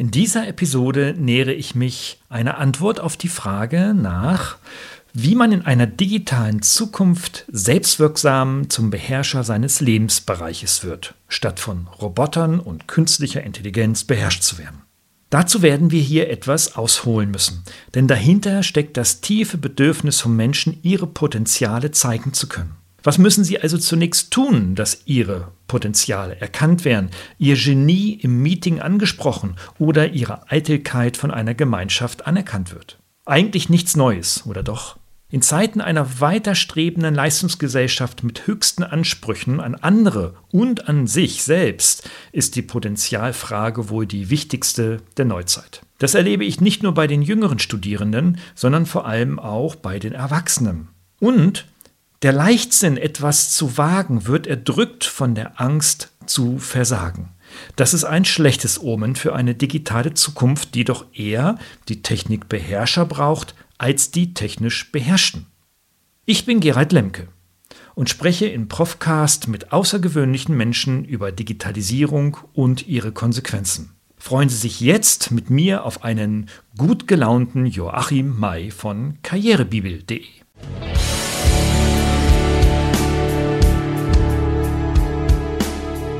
In dieser Episode nähere ich mich einer Antwort auf die Frage nach, wie man in einer digitalen Zukunft selbstwirksam zum Beherrscher seines Lebensbereiches wird, statt von Robotern und künstlicher Intelligenz beherrscht zu werden. Dazu werden wir hier etwas ausholen müssen, denn dahinter steckt das tiefe Bedürfnis von Menschen, ihre Potenziale zeigen zu können. Was müssen sie also zunächst tun, dass ihre Potenziale erkannt werden, ihr Genie im Meeting angesprochen oder ihre Eitelkeit von einer Gemeinschaft anerkannt wird? Eigentlich nichts Neues, oder doch? In Zeiten einer weiterstrebenden Leistungsgesellschaft mit höchsten Ansprüchen an andere und an sich selbst ist die Potenzialfrage wohl die wichtigste der Neuzeit. Das erlebe ich nicht nur bei den jüngeren Studierenden, sondern vor allem auch bei den Erwachsenen. Und der Leichtsinn, etwas zu wagen, wird erdrückt von der Angst zu versagen. Das ist ein schlechtes Omen für eine digitale Zukunft, die doch eher die Technikbeherrscher braucht als die technisch Beherrschten. Ich bin Gerald Lemke und spreche in Profcast mit außergewöhnlichen Menschen über Digitalisierung und ihre Konsequenzen. Freuen Sie sich jetzt mit mir auf einen gut gelaunten Joachim May von karrierebibel.de.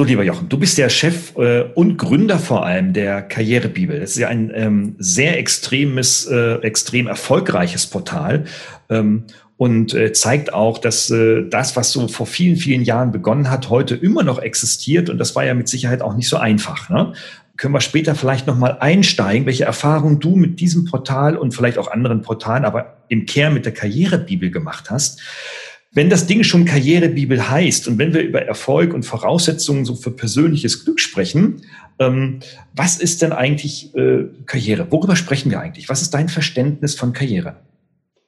So, lieber Jochen, du bist der Chef äh, und Gründer vor allem der Karrierebibel. Das ist ja ein ähm, sehr extremes, äh, extrem erfolgreiches Portal ähm, und äh, zeigt auch, dass äh, das, was so vor vielen, vielen Jahren begonnen hat, heute immer noch existiert. Und das war ja mit Sicherheit auch nicht so einfach. Ne? Können wir später vielleicht nochmal einsteigen, welche Erfahrungen du mit diesem Portal und vielleicht auch anderen Portalen, aber im Kern mit der Karrierebibel gemacht hast. Wenn das Ding schon Karrierebibel heißt und wenn wir über Erfolg und Voraussetzungen so für persönliches Glück sprechen, ähm, was ist denn eigentlich äh, Karriere? Worüber sprechen wir eigentlich? Was ist dein Verständnis von Karriere?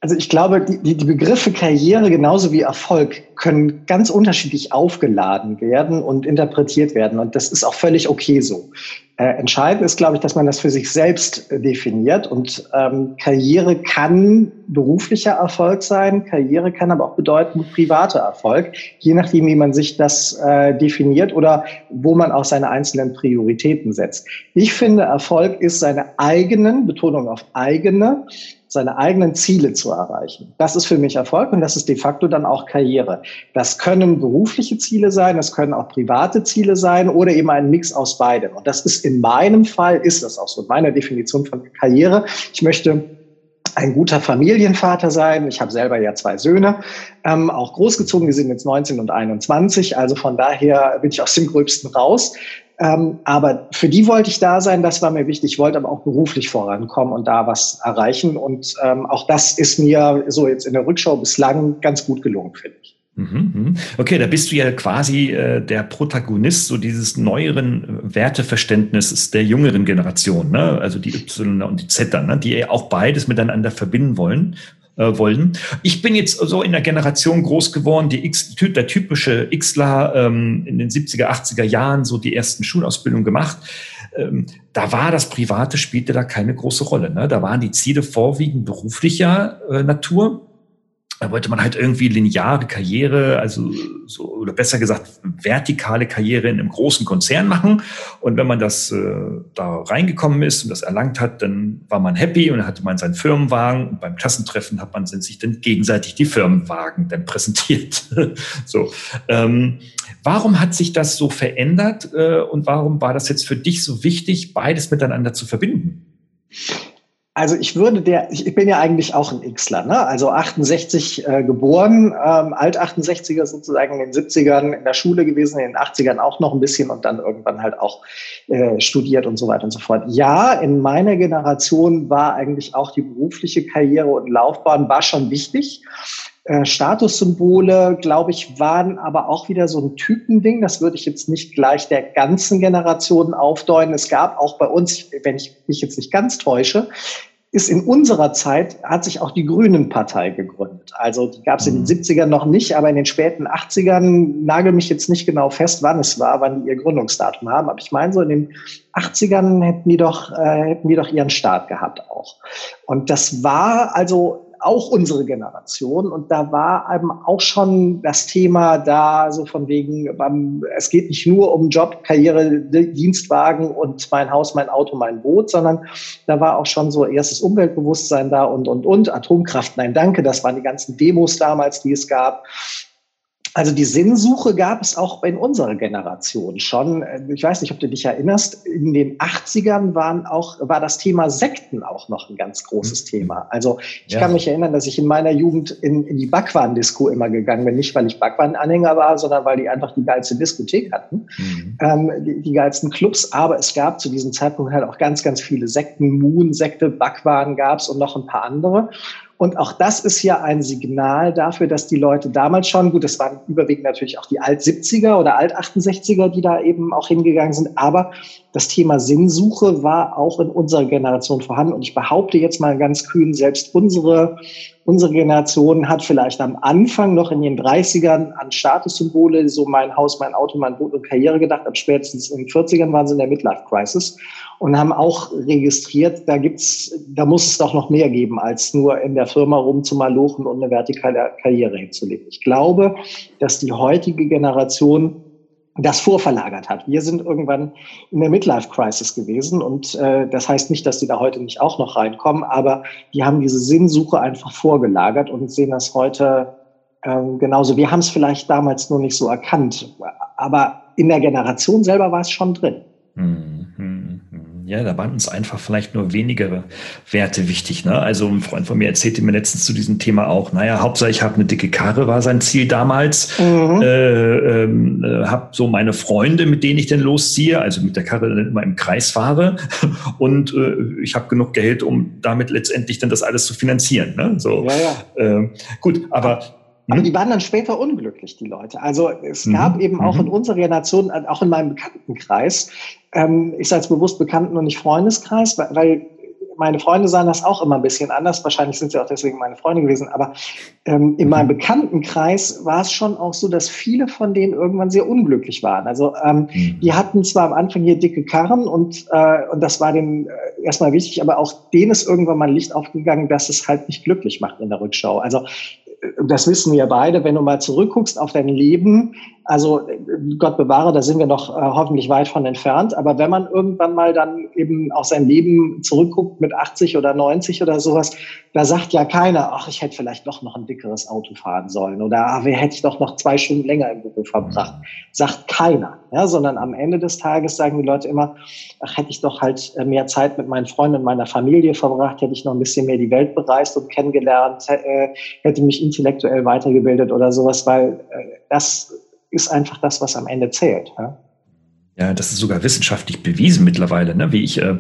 Also ich glaube, die, die Begriffe Karriere genauso wie Erfolg können ganz unterschiedlich aufgeladen werden und interpretiert werden. Und das ist auch völlig okay so. Äh, entscheidend ist, glaube ich, dass man das für sich selbst äh, definiert. Und ähm, Karriere kann beruflicher Erfolg sein, Karriere kann aber auch bedeuten privater Erfolg, je nachdem, wie man sich das äh, definiert oder wo man auch seine einzelnen Prioritäten setzt. Ich finde, Erfolg ist seine eigenen, Betonung auf eigene, seine eigenen Ziele zu erreichen. Das ist für mich Erfolg und das ist de facto dann auch Karriere. Das können berufliche Ziele sein, das können auch private Ziele sein oder eben ein Mix aus beidem. Und das ist in meinem Fall, ist das auch so, in meiner Definition von Karriere. Ich möchte ein guter Familienvater sein. Ich habe selber ja zwei Söhne, ähm, auch großgezogen. Die sind jetzt 19 und 21. Also von daher bin ich aus dem Gröbsten raus. Ähm, aber für die wollte ich da sein, das war mir wichtig. Ich wollte aber auch beruflich vorankommen und da was erreichen. Und ähm, auch das ist mir so jetzt in der Rückschau bislang ganz gut gelungen, finde ich. Mhm, mhm. Okay, da bist du ja quasi äh, der Protagonist so dieses neueren Werteverständnisses der jüngeren Generation, ne? also die Y und die Z, ne? die auch beides miteinander verbinden wollen äh, wollen. Ich bin jetzt so in der Generation groß geworden, die X, der typische Xler ähm, in den 70er, 80er Jahren so die ersten Schulausbildungen gemacht. Ähm, da war das Private, spielte da keine große Rolle. Ne? Da waren die Ziele vorwiegend beruflicher äh, Natur da wollte man halt irgendwie lineare Karriere, also so, oder besser gesagt vertikale Karriere in einem großen Konzern machen. Und wenn man das äh, da reingekommen ist und das erlangt hat, dann war man happy und dann hatte man seinen Firmenwagen. Und beim Klassentreffen hat man sich dann gegenseitig die Firmenwagen dann präsentiert. so. Ähm, warum hat sich das so verändert äh, und warum war das jetzt für dich so wichtig, beides miteinander zu verbinden? Also ich würde der, ich bin ja eigentlich auch ein Xler, ne? also 68 äh, geboren, ähm, Alt-68er sozusagen in den 70ern in der Schule gewesen, in den 80ern auch noch ein bisschen und dann irgendwann halt auch äh, studiert und so weiter und so fort. Ja, in meiner Generation war eigentlich auch die berufliche Karriere und Laufbahn war schon wichtig. Äh, Statussymbole, glaube ich, waren aber auch wieder so ein Typending. Das würde ich jetzt nicht gleich der ganzen Generation aufdeuten. Es gab auch bei uns, wenn ich mich jetzt nicht ganz täusche, ist in unserer Zeit, hat sich auch die Grünen-Partei gegründet. Also die gab es in den 70ern mhm. noch nicht, aber in den späten 80ern, nagel mich jetzt nicht genau fest, wann es war, wann die ihr Gründungsdatum haben. Aber ich meine, so in den 80ern hätten die doch, äh, hätten die doch ihren Start gehabt auch. Und das war also auch unsere Generation. Und da war eben auch schon das Thema da, so von wegen, es geht nicht nur um Job, Karriere, Dienstwagen und mein Haus, mein Auto, mein Boot, sondern da war auch schon so erstes Umweltbewusstsein da und, und, und. Atomkraft, nein, danke. Das waren die ganzen Demos damals, die es gab. Also die Sinnsuche gab es auch in unserer Generation schon. Ich weiß nicht, ob du dich erinnerst, in den 80ern waren auch, war das Thema Sekten auch noch ein ganz großes mhm. Thema. Also ich ja. kann mich erinnern, dass ich in meiner Jugend in, in die Backwaren-Disco immer gegangen bin. Nicht, weil ich Backwaren-Anhänger war, sondern weil die einfach die geilste Diskothek hatten, mhm. ähm, die, die geilsten Clubs. Aber es gab zu diesem Zeitpunkt halt auch ganz, ganz viele Sekten. Moon-Sekte, Backwaren gab's und noch ein paar andere. Und auch das ist ja ein Signal dafür, dass die Leute damals schon, gut, es waren überwiegend natürlich auch die Alt-70er oder Alt-68er, die da eben auch hingegangen sind, aber das Thema Sinnsuche war auch in unserer Generation vorhanden. Und ich behaupte jetzt mal ganz kühn, selbst unsere, unsere Generation hat vielleicht am Anfang noch in den 30ern an Statussymbole, so mein Haus, mein Auto, mein Boot und Karriere gedacht. Ab spätestens in den 40ern waren sie in der Midlife-Crisis und haben auch registriert, da gibt's, da muss es doch noch mehr geben, als nur in der Firma rumzumalochen und eine vertikale Karriere hinzulegen. Ich glaube, dass die heutige Generation das vorverlagert hat. Wir sind irgendwann in der Midlife-Crisis gewesen und äh, das heißt nicht, dass die da heute nicht auch noch reinkommen, aber die haben diese Sinnsuche einfach vorgelagert und sehen das heute ähm, genauso. Wir haben es vielleicht damals nur nicht so erkannt, aber in der Generation selber war es schon drin. Hm, hm, hm. Ja, da waren uns einfach vielleicht nur wenige Werte wichtig. Ne? Also ein Freund von mir erzählte mir letztens zu diesem Thema auch, naja, Hauptsache ich habe eine dicke Karre, war sein Ziel damals. Mhm. Äh, ähm, äh, habe so meine Freunde, mit denen ich denn losziehe, also mit der Karre dann immer im Kreis fahre. Und äh, ich habe genug Geld, um damit letztendlich dann das alles zu finanzieren. Ne? So, ja, ja. Äh, gut, aber aber hm? die waren dann später unglücklich, die Leute. Also es gab mhm. eben auch in mhm. unserer Generation, auch in meinem Bekanntenkreis, ähm, ich sage jetzt bewusst Bekannten- und nicht Freundeskreis, weil, meine Freunde sahen das auch immer ein bisschen anders. Wahrscheinlich sind sie auch deswegen meine Freunde gewesen. Aber ähm, in meinem mhm. Bekanntenkreis war es schon auch so, dass viele von denen irgendwann sehr unglücklich waren. Also ähm, mhm. die hatten zwar am Anfang hier dicke Karren und, äh, und das war denen äh, erstmal wichtig, aber auch denen ist irgendwann mal ein Licht aufgegangen, dass es halt nicht glücklich macht in der Rückschau. Also das wissen wir beide, wenn du mal zurückguckst auf dein Leben, also Gott bewahre, da sind wir noch äh, hoffentlich weit von entfernt, aber wenn man irgendwann mal dann eben auf sein Leben zurückguckt mit 80 oder 90 oder sowas, da sagt ja keiner, ach, ich hätte vielleicht doch noch ein dickeres Auto fahren sollen oder ach, wer hätte ich doch noch zwei Stunden länger im Büro verbracht. Sagt keiner, ja, sondern am Ende des Tages sagen die Leute immer, ach, hätte ich doch halt äh, mehr Zeit mit meinen Freunden und meiner Familie verbracht, hätte ich noch ein bisschen mehr die Welt bereist und kennengelernt, äh, hätte mich intellektuell weitergebildet oder sowas, weil das ist einfach das, was am Ende zählt. Ja? Ja, das ist sogar wissenschaftlich bewiesen mittlerweile, ne, wie ich äh,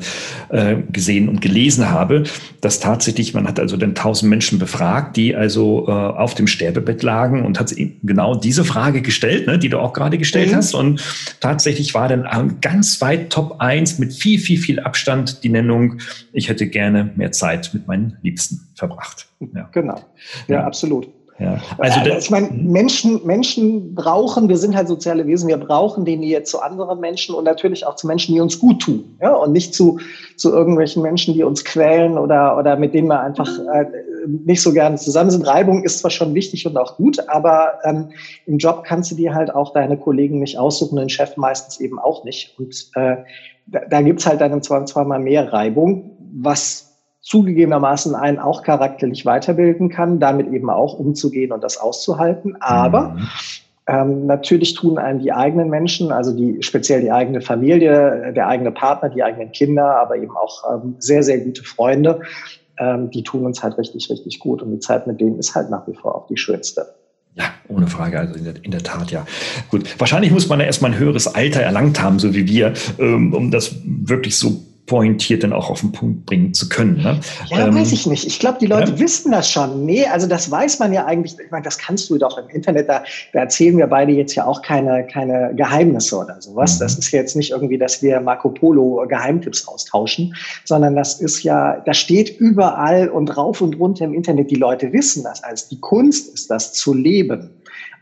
äh, gesehen und gelesen habe, dass tatsächlich, man hat also dann tausend Menschen befragt, die also äh, auf dem Sterbebett lagen und hat genau diese Frage gestellt, ne, die du auch gerade gestellt mhm. hast. Und tatsächlich war dann ganz weit Top 1 mit viel, viel, viel Abstand die Nennung, ich hätte gerne mehr Zeit mit meinen Liebsten verbracht. Ja. Genau, ja, ja. absolut. Ja, also äh, ich meine, Menschen, Menschen brauchen, wir sind halt soziale Wesen, wir brauchen die Nähe zu anderen Menschen und natürlich auch zu Menschen, die uns gut tun. Ja? Und nicht zu, zu irgendwelchen Menschen, die uns quälen oder, oder mit denen wir einfach äh, nicht so gerne zusammen sind. Reibung ist zwar schon wichtig und auch gut, aber ähm, im Job kannst du dir halt auch deine Kollegen nicht aussuchen, den Chef meistens eben auch nicht. Und äh, da, da gibt's halt dann im Zweifelsfall mal mehr Reibung, was zugegebenermaßen einen auch charakterlich weiterbilden kann, damit eben auch umzugehen und das auszuhalten. Aber mhm. ähm, natürlich tun einem die eigenen Menschen, also die speziell die eigene Familie, der eigene Partner, die eigenen Kinder, aber eben auch ähm, sehr, sehr gute Freunde, ähm, die tun uns halt richtig, richtig gut. Und die Zeit mit denen ist halt nach wie vor auch die schönste. Ja, ohne Frage. Also in der, in der, Tat, ja. Gut. Wahrscheinlich muss man ja erstmal ein höheres Alter erlangt haben, so wie wir, ähm, um das wirklich so pointiert dann auch auf den Punkt bringen zu können. Ne? Ja, ähm, weiß ich nicht. Ich glaube, die Leute ja? wissen das schon. Nee, also das weiß man ja eigentlich. Ich meine, das kannst du doch im Internet, da, da erzählen wir beide jetzt ja auch keine, keine Geheimnisse oder sowas. Mhm. Das ist jetzt nicht irgendwie, dass wir Marco Polo Geheimtipps austauschen, sondern das ist ja, da steht überall und rauf und runter im Internet. Die Leute wissen das. Also die Kunst ist das zu leben.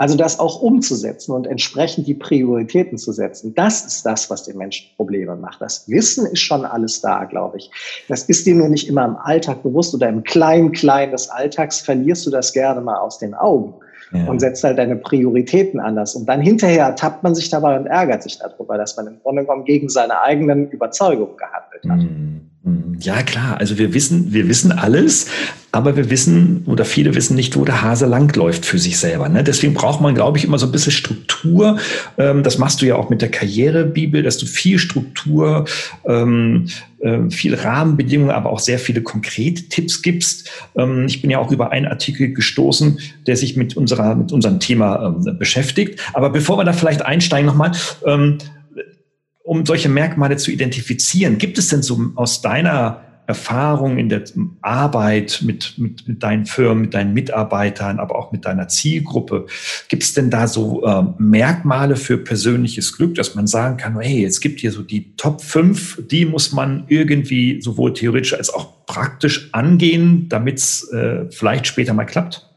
Also das auch umzusetzen und entsprechend die Prioritäten zu setzen. Das ist das, was den Menschen Probleme macht. Das Wissen ist schon alles da, glaube ich. Das ist dir nur nicht immer im Alltag bewusst oder im kleinen, kleinen des Alltags verlierst du das gerne mal aus den Augen. Ja. und setzt halt deine Prioritäten anders. Und dann hinterher ertappt man sich dabei und ärgert sich darüber, dass man im Grunde genommen gegen seine eigenen Überzeugungen gehandelt hat. Mhm. Ja, klar. Also wir wissen, wir wissen alles, aber wir wissen oder viele wissen nicht, wo der Hase langläuft für sich selber. Ne? Deswegen braucht man, glaube ich, immer so ein bisschen Struktur. Ähm, das machst du ja auch mit der Karrierebibel, dass du viel Struktur, ähm, äh, viel Rahmenbedingungen, aber auch sehr viele konkrete Tipps gibst. Ähm, ich bin ja auch über einen Artikel gestoßen, der sich mit unserer, mit unserem Thema ähm, beschäftigt. Aber bevor wir da vielleicht einsteigen nochmal, ähm, um solche Merkmale zu identifizieren. Gibt es denn so aus deiner Erfahrung in der Arbeit mit, mit, mit deinen Firmen, mit deinen Mitarbeitern, aber auch mit deiner Zielgruppe, gibt es denn da so äh, Merkmale für persönliches Glück, dass man sagen kann, hey, es gibt hier so die Top 5, die muss man irgendwie sowohl theoretisch als auch praktisch angehen, damit es äh, vielleicht später mal klappt?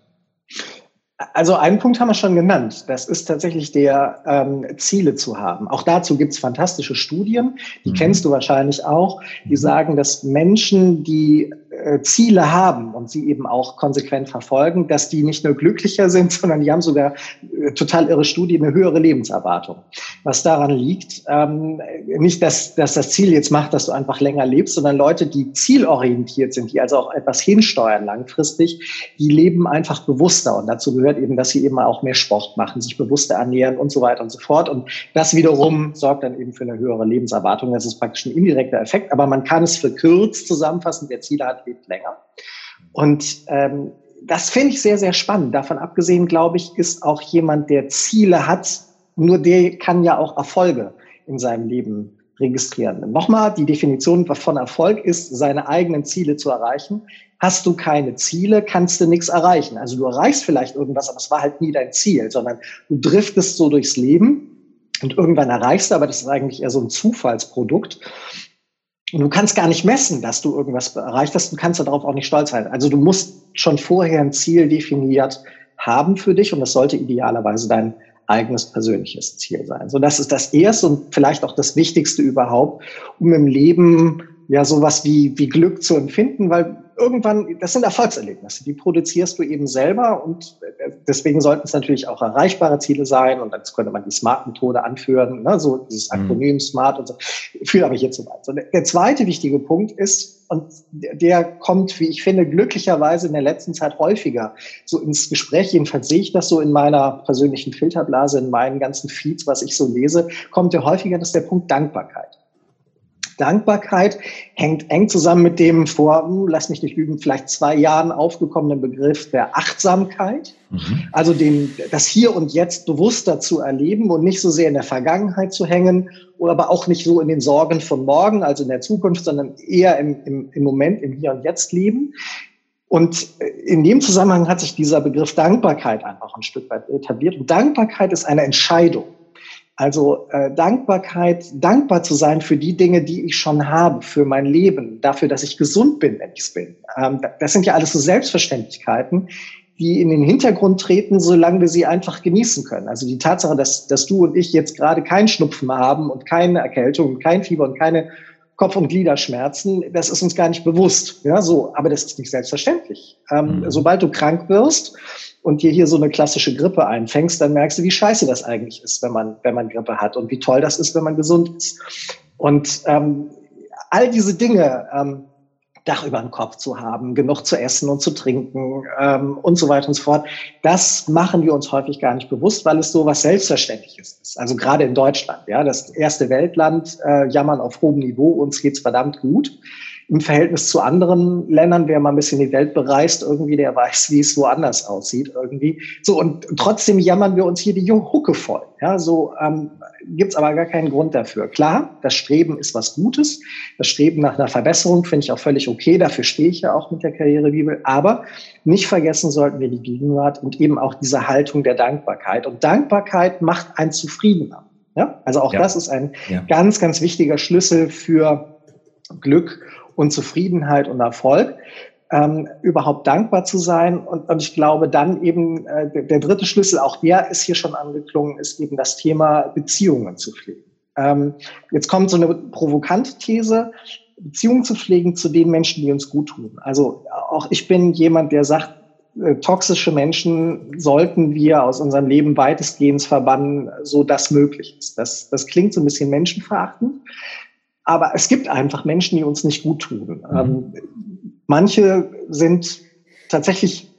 Also einen Punkt haben wir schon genannt. Das ist tatsächlich der ähm, Ziele zu haben. Auch dazu gibt's fantastische Studien, die mhm. kennst du wahrscheinlich auch, die mhm. sagen, dass Menschen, die äh, Ziele haben und sie eben auch konsequent verfolgen, dass die nicht nur glücklicher sind, sondern die haben sogar äh, total irre Studie eine höhere Lebenserwartung. Was daran liegt, ähm, nicht, dass, dass das Ziel jetzt macht, dass du einfach länger lebst, sondern Leute, die zielorientiert sind, die also auch etwas hinsteuern langfristig, die leben einfach bewusster und dazu gehört eben, dass sie eben auch mehr Sport machen, sich bewusster ernähren und so weiter und so fort und das wiederum sorgt dann eben für eine höhere Lebenserwartung. Das ist praktisch ein indirekter Effekt, aber man kann es verkürzt zusammenfassen. Der Ziel hat lebt länger. Und ähm, das finde ich sehr, sehr spannend. Davon abgesehen, glaube ich, ist auch jemand, der Ziele hat, nur der kann ja auch Erfolge in seinem Leben registrieren. Nochmal, die Definition von Erfolg ist, seine eigenen Ziele zu erreichen. Hast du keine Ziele, kannst du nichts erreichen. Also du erreichst vielleicht irgendwas, aber es war halt nie dein Ziel, sondern du driftest so durchs Leben und irgendwann erreichst du, aber das ist eigentlich eher so ein Zufallsprodukt. Und du kannst gar nicht messen, dass du irgendwas erreicht hast. Du kannst darauf auch nicht stolz sein. Also du musst schon vorher ein Ziel definiert haben für dich und das sollte idealerweise dein eigenes persönliches Ziel sein. So, das ist das erste und vielleicht auch das Wichtigste überhaupt, um im Leben ja sowas wie, wie Glück zu empfinden, weil irgendwann, das sind Erfolgserlebnisse, die produzierst du eben selber und äh, deswegen sollten es natürlich auch erreichbare Ziele sein und dann könnte man die Smart-Methode anführen, ne, so dieses mhm. Akronym mhm. Smart und so, führt aber jetzt so weit. So, der zweite wichtige Punkt ist, und der kommt, wie ich finde, glücklicherweise in der letzten Zeit häufiger so ins Gespräch, jedenfalls sehe ich das so in meiner persönlichen Filterblase, in meinen ganzen Feeds, was ich so lese, kommt der häufiger, das ist der Punkt Dankbarkeit. Dankbarkeit hängt eng zusammen mit dem vor, uh, lass mich nicht lügen, vielleicht zwei Jahren aufgekommenen Begriff der Achtsamkeit. Mhm. Also den, das Hier und Jetzt bewusster zu erleben und nicht so sehr in der Vergangenheit zu hängen oder aber auch nicht so in den Sorgen von morgen, also in der Zukunft, sondern eher im, im, im Moment, im Hier und Jetzt leben. Und in dem Zusammenhang hat sich dieser Begriff Dankbarkeit einfach ein Stück weit etabliert. Und Dankbarkeit ist eine Entscheidung. Also äh, Dankbarkeit, dankbar zu sein für die Dinge, die ich schon habe, für mein Leben, dafür, dass ich gesund bin, wenn ich es bin. Ähm, das sind ja alles so Selbstverständlichkeiten, die in den Hintergrund treten, solange wir sie einfach genießen können. Also die Tatsache, dass, dass du und ich jetzt gerade keinen Schnupfen haben und keine Erkältung und kein Fieber und keine Kopf- und Gliederschmerzen, das ist uns gar nicht bewusst. Ja, so, aber das ist nicht selbstverständlich. Ähm, mhm. Sobald du krank wirst, und dir hier so eine klassische Grippe einfängst, dann merkst du, wie scheiße das eigentlich ist, wenn man, wenn man Grippe hat und wie toll das ist, wenn man gesund ist. Und ähm, all diese Dinge, ähm, Dach über dem Kopf zu haben, genug zu essen und zu trinken ähm, und so weiter und so fort. Das machen wir uns häufig gar nicht bewusst, weil es so was Selbstverständliches ist. Also gerade in Deutschland, ja, das erste Weltland, äh, jammern auf hohem Niveau, uns geht's verdammt gut. Im Verhältnis zu anderen Ländern, wer mal ein bisschen die Welt bereist, irgendwie, der weiß, wie es woanders aussieht irgendwie. So, und trotzdem jammern wir uns hier die Hucke voll. Ja, so ähm, gibt's aber gar keinen Grund dafür. Klar, das Streben ist was Gutes. Das Streben nach einer Verbesserung finde ich auch völlig okay. Dafür stehe ich ja auch mit der Karrierebibel. Aber nicht vergessen sollten wir die Gegenwart und eben auch diese Haltung der Dankbarkeit. Und Dankbarkeit macht einen zufriedener. Ja? Also auch ja. das ist ein ja. ganz, ganz wichtiger Schlüssel für Glück und Zufriedenheit und Erfolg. Ähm, überhaupt dankbar zu sein. Und, und ich glaube dann eben, äh, der, der, dritte Schlüssel, auch der ist hier schon angeklungen, ist eben das Thema Beziehungen zu pflegen. Ähm, jetzt kommt so eine provokante These, Beziehungen zu pflegen zu den Menschen, die uns gut tun. Also auch ich bin jemand, der sagt, äh, toxische Menschen sollten wir aus unserem Leben weitestgehend verbannen, so das möglich ist. Das, das klingt so ein bisschen menschenverachtend, aber es gibt einfach Menschen, die uns nicht gut tun. Mhm. Ähm, manche sind tatsächlich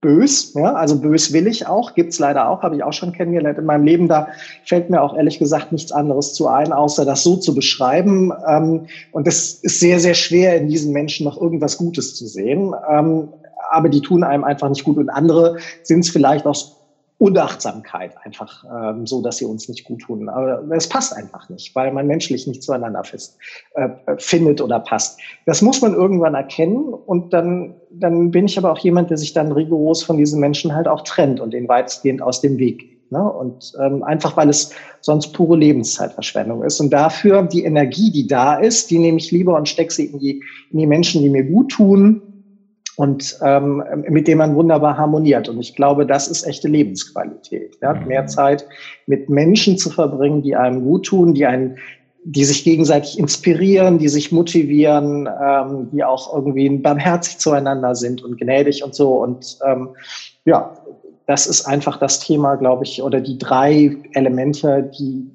bös, ja, also böswillig auch, gibt's leider auch, habe ich auch schon kennengelernt in meinem Leben. Da fällt mir auch ehrlich gesagt nichts anderes zu ein, außer das so zu beschreiben. Ähm, und es ist sehr, sehr schwer, in diesen Menschen noch irgendwas Gutes zu sehen. Ähm, aber die tun einem einfach nicht gut. Und andere sind es vielleicht aus Unachtsamkeit einfach ähm, so, dass sie uns nicht gut tun. Aber es passt einfach nicht, weil man menschlich nicht zueinander fest, äh, findet oder passt. Das muss man irgendwann erkennen und dann, dann bin ich aber auch jemand, der sich dann rigoros von diesen Menschen halt auch trennt und den weitestgehend aus dem Weg. Ne? Und ähm, einfach, weil es sonst pure Lebenszeitverschwendung ist. Und dafür die Energie, die da ist, die nehme ich lieber und stecke sie in die, in die Menschen, die mir gut tun, und ähm, mit dem man wunderbar harmoniert. Und ich glaube, das ist echte Lebensqualität. Ja? Mhm. Mehr Zeit mit Menschen zu verbringen, die einem gut tun, die einen die sich gegenseitig inspirieren, die sich motivieren, ähm, die auch irgendwie barmherzig zueinander sind und gnädig und so. Und ähm, ja, das ist einfach das Thema, glaube ich, oder die drei Elemente, die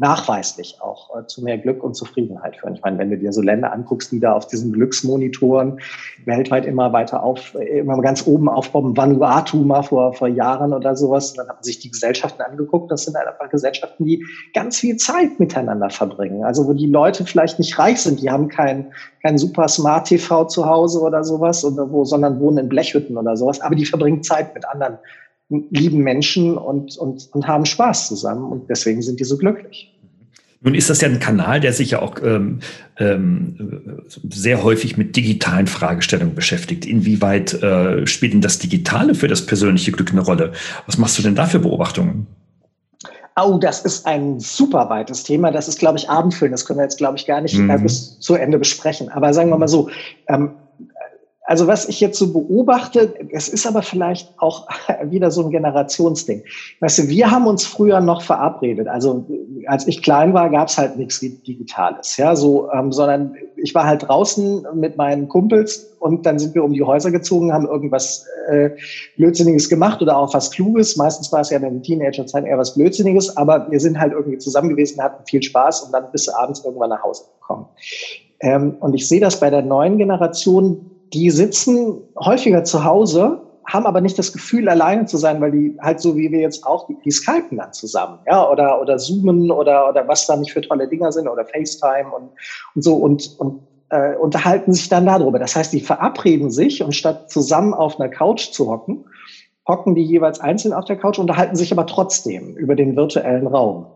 nachweislich auch äh, zu mehr Glück und Zufriedenheit führen. Ich meine, wenn du dir so Länder anguckst, die da auf diesen Glücksmonitoren weltweit immer weiter auf, äh, immer ganz oben aufbauen, Vanuatu mal vor, vor Jahren oder sowas, dann haben sich die Gesellschaften angeguckt. Das sind einfach Gesellschaften, die ganz viel Zeit miteinander verbringen. Also wo die Leute vielleicht nicht reich sind, die haben kein, kein super Smart TV zu Hause oder sowas, oder wo, sondern wohnen in Blechhütten oder sowas, aber die verbringen Zeit mit anderen lieben Menschen und, und, und haben Spaß zusammen und deswegen sind die so glücklich. Nun ist das ja ein Kanal, der sich ja auch ähm, ähm, sehr häufig mit digitalen Fragestellungen beschäftigt. Inwieweit äh, spielt denn das Digitale für das persönliche Glück eine Rolle? Was machst du denn da für Beobachtungen? Oh, das ist ein super weites Thema. Das ist, glaube ich, Abendfüllen. Das können wir jetzt, glaube ich, gar nicht mhm. bis zu Ende besprechen. Aber sagen wir mal so, ähm, also was ich jetzt so beobachte, es ist aber vielleicht auch wieder so ein Generationsding. Weißt du, wir haben uns früher noch verabredet. Also als ich klein war, gab es halt nichts Digitales, ja, so, ähm, sondern ich war halt draußen mit meinen Kumpels und dann sind wir um die Häuser gezogen, haben irgendwas äh, Blödsinniges gemacht oder auch was Kluges. Meistens war es ja in den Teenagerzeit eher was Blödsinniges, aber wir sind halt irgendwie zusammen gewesen, hatten viel Spaß und dann bis abends irgendwann nach Hause gekommen. Ähm, und ich sehe das bei der neuen Generation, die sitzen häufiger zu Hause, haben aber nicht das Gefühl, alleine zu sein, weil die halt so wie wir jetzt auch, die, die skypen dann zusammen, ja, oder, oder zoomen oder, oder was da nicht für tolle Dinger sind oder FaceTime und, und so und, und äh, unterhalten sich dann darüber. Das heißt, die verabreden sich und statt zusammen auf einer Couch zu hocken, hocken die jeweils einzeln auf der Couch, unterhalten sich aber trotzdem über den virtuellen Raum.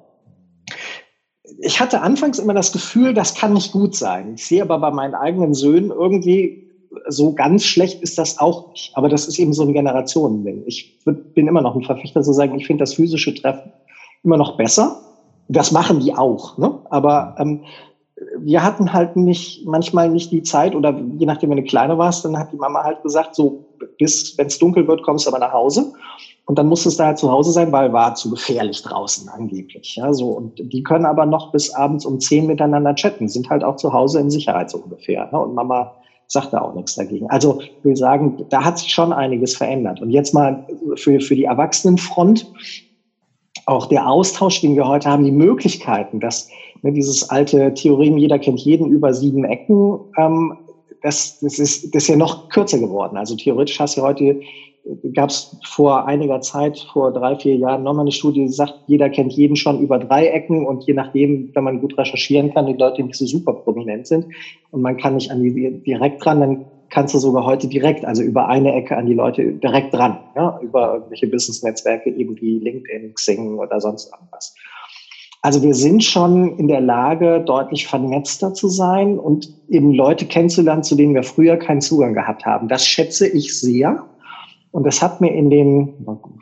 Ich hatte anfangs immer das Gefühl, das kann nicht gut sein. Ich sehe aber bei meinen eigenen Söhnen irgendwie, so ganz schlecht ist das auch nicht. Aber das ist eben so ein Generationending. Ich bin immer noch ein Verfechter zu sagen, ich finde das physische Treffen immer noch besser. Das machen die auch. Ne? Aber ähm, wir hatten halt nicht manchmal nicht die Zeit oder je nachdem, wenn du kleiner warst, dann hat die Mama halt gesagt, so bis wenn es dunkel wird, kommst du aber nach Hause. Und dann musstest du halt zu Hause sein, weil war zu gefährlich draußen angeblich. Ja, so. Und die können aber noch bis abends um zehn miteinander chatten, sind halt auch zu Hause in Sicherheit so ungefähr. Ne? Und Mama sagt da auch nichts dagegen. Also ich will sagen, da hat sich schon einiges verändert. Und jetzt mal für, für die Erwachsenenfront, auch der Austausch, den wir heute haben, die Möglichkeiten, dass ne, dieses alte Theorem, jeder kennt jeden über sieben Ecken, ähm, das, das, ist, das ist ja noch kürzer geworden. Also theoretisch hast du heute gab es vor einiger Zeit, vor drei, vier Jahren, nochmal eine Studie, die sagt, jeder kennt jeden schon über drei Ecken und je nachdem, wenn man gut recherchieren kann, die Leute nicht so super prominent sind und man kann nicht an die direkt dran, dann kannst du sogar heute direkt, also über eine Ecke an die Leute direkt dran, ja, über irgendwelche Business-Netzwerke, eben wie LinkedIn, Xing oder sonst irgendwas. Also wir sind schon in der Lage, deutlich vernetzter zu sein und eben Leute kennenzulernen, zu denen wir früher keinen Zugang gehabt haben. Das schätze ich sehr. Und das hat mir in den,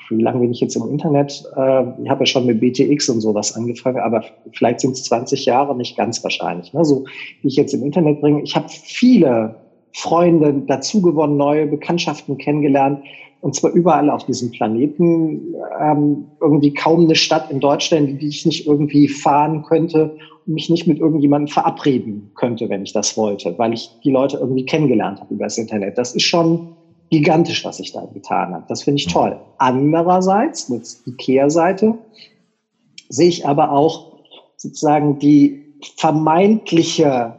wie lange bin ich jetzt im Internet? Äh, ich habe ja schon mit BTX und sowas angefangen, aber vielleicht sind es 20 Jahre, nicht ganz wahrscheinlich. Ne? So wie ich jetzt im Internet bringe. Ich habe viele Freunde dazu gewonnen, neue Bekanntschaften kennengelernt, und zwar überall auf diesem Planeten, ähm, irgendwie kaum eine Stadt in Deutschland, die ich nicht irgendwie fahren könnte und mich nicht mit irgendjemandem verabreden könnte, wenn ich das wollte, weil ich die Leute irgendwie kennengelernt habe über das Internet. Das ist schon gigantisch, was ich da getan habe. Das finde ich toll. Andererseits, mit die Kehrseite, sehe ich aber auch sozusagen die vermeintliche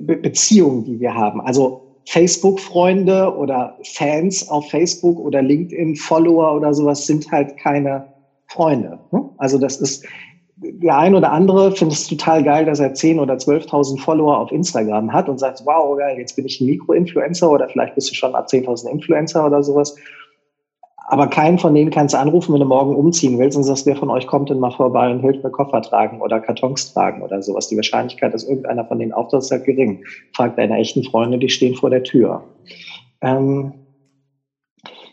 Be Beziehung, die wir haben. Also Facebook-Freunde oder Fans auf Facebook oder LinkedIn-Follower oder sowas sind halt keine Freunde. Ne? Also das ist, der ein oder andere findet es total geil, dass er 10.000 oder 12.000 Follower auf Instagram hat und sagt, wow, geil, jetzt bin ich ein Mikro-Influencer oder vielleicht bist du schon ab 10.000 Influencer oder sowas. Aber keinen von denen kannst du anrufen, wenn du morgen umziehen willst und sagst, wer von euch kommt denn mal vorbei und hilft mir Koffer tragen oder Kartons tragen oder sowas. Die Wahrscheinlichkeit, dass irgendeiner von denen auftaucht, ist halt gering. Frag deine echten Freunde, die stehen vor der Tür. Ähm,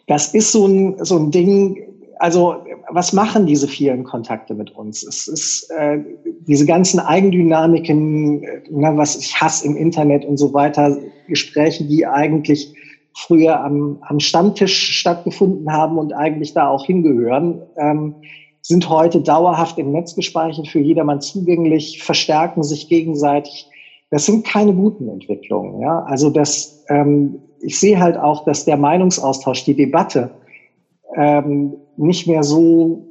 das ist so ein, so ein Ding, also was machen diese vielen Kontakte mit uns? Es ist äh, diese ganzen Eigendynamiken, äh, na, was ich hasse im Internet und so weiter, Gespräche, die eigentlich früher am, am Stammtisch stattgefunden haben und eigentlich da auch hingehören, ähm, sind heute dauerhaft im Netz gespeichert, für jedermann zugänglich, verstärken sich gegenseitig. Das sind keine guten Entwicklungen. Ja? Also das, ähm, ich sehe halt auch, dass der Meinungsaustausch, die Debatte ähm, nicht mehr so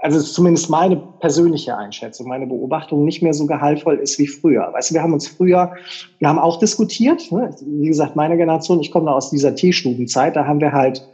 also zumindest meine persönliche Einschätzung, meine Beobachtung nicht mehr so gehaltvoll ist wie früher. Weißt du, wir haben uns früher, wir haben auch diskutiert, ne? wie gesagt, meine Generation, ich komme da aus dieser Teestubenzeit, da haben wir halt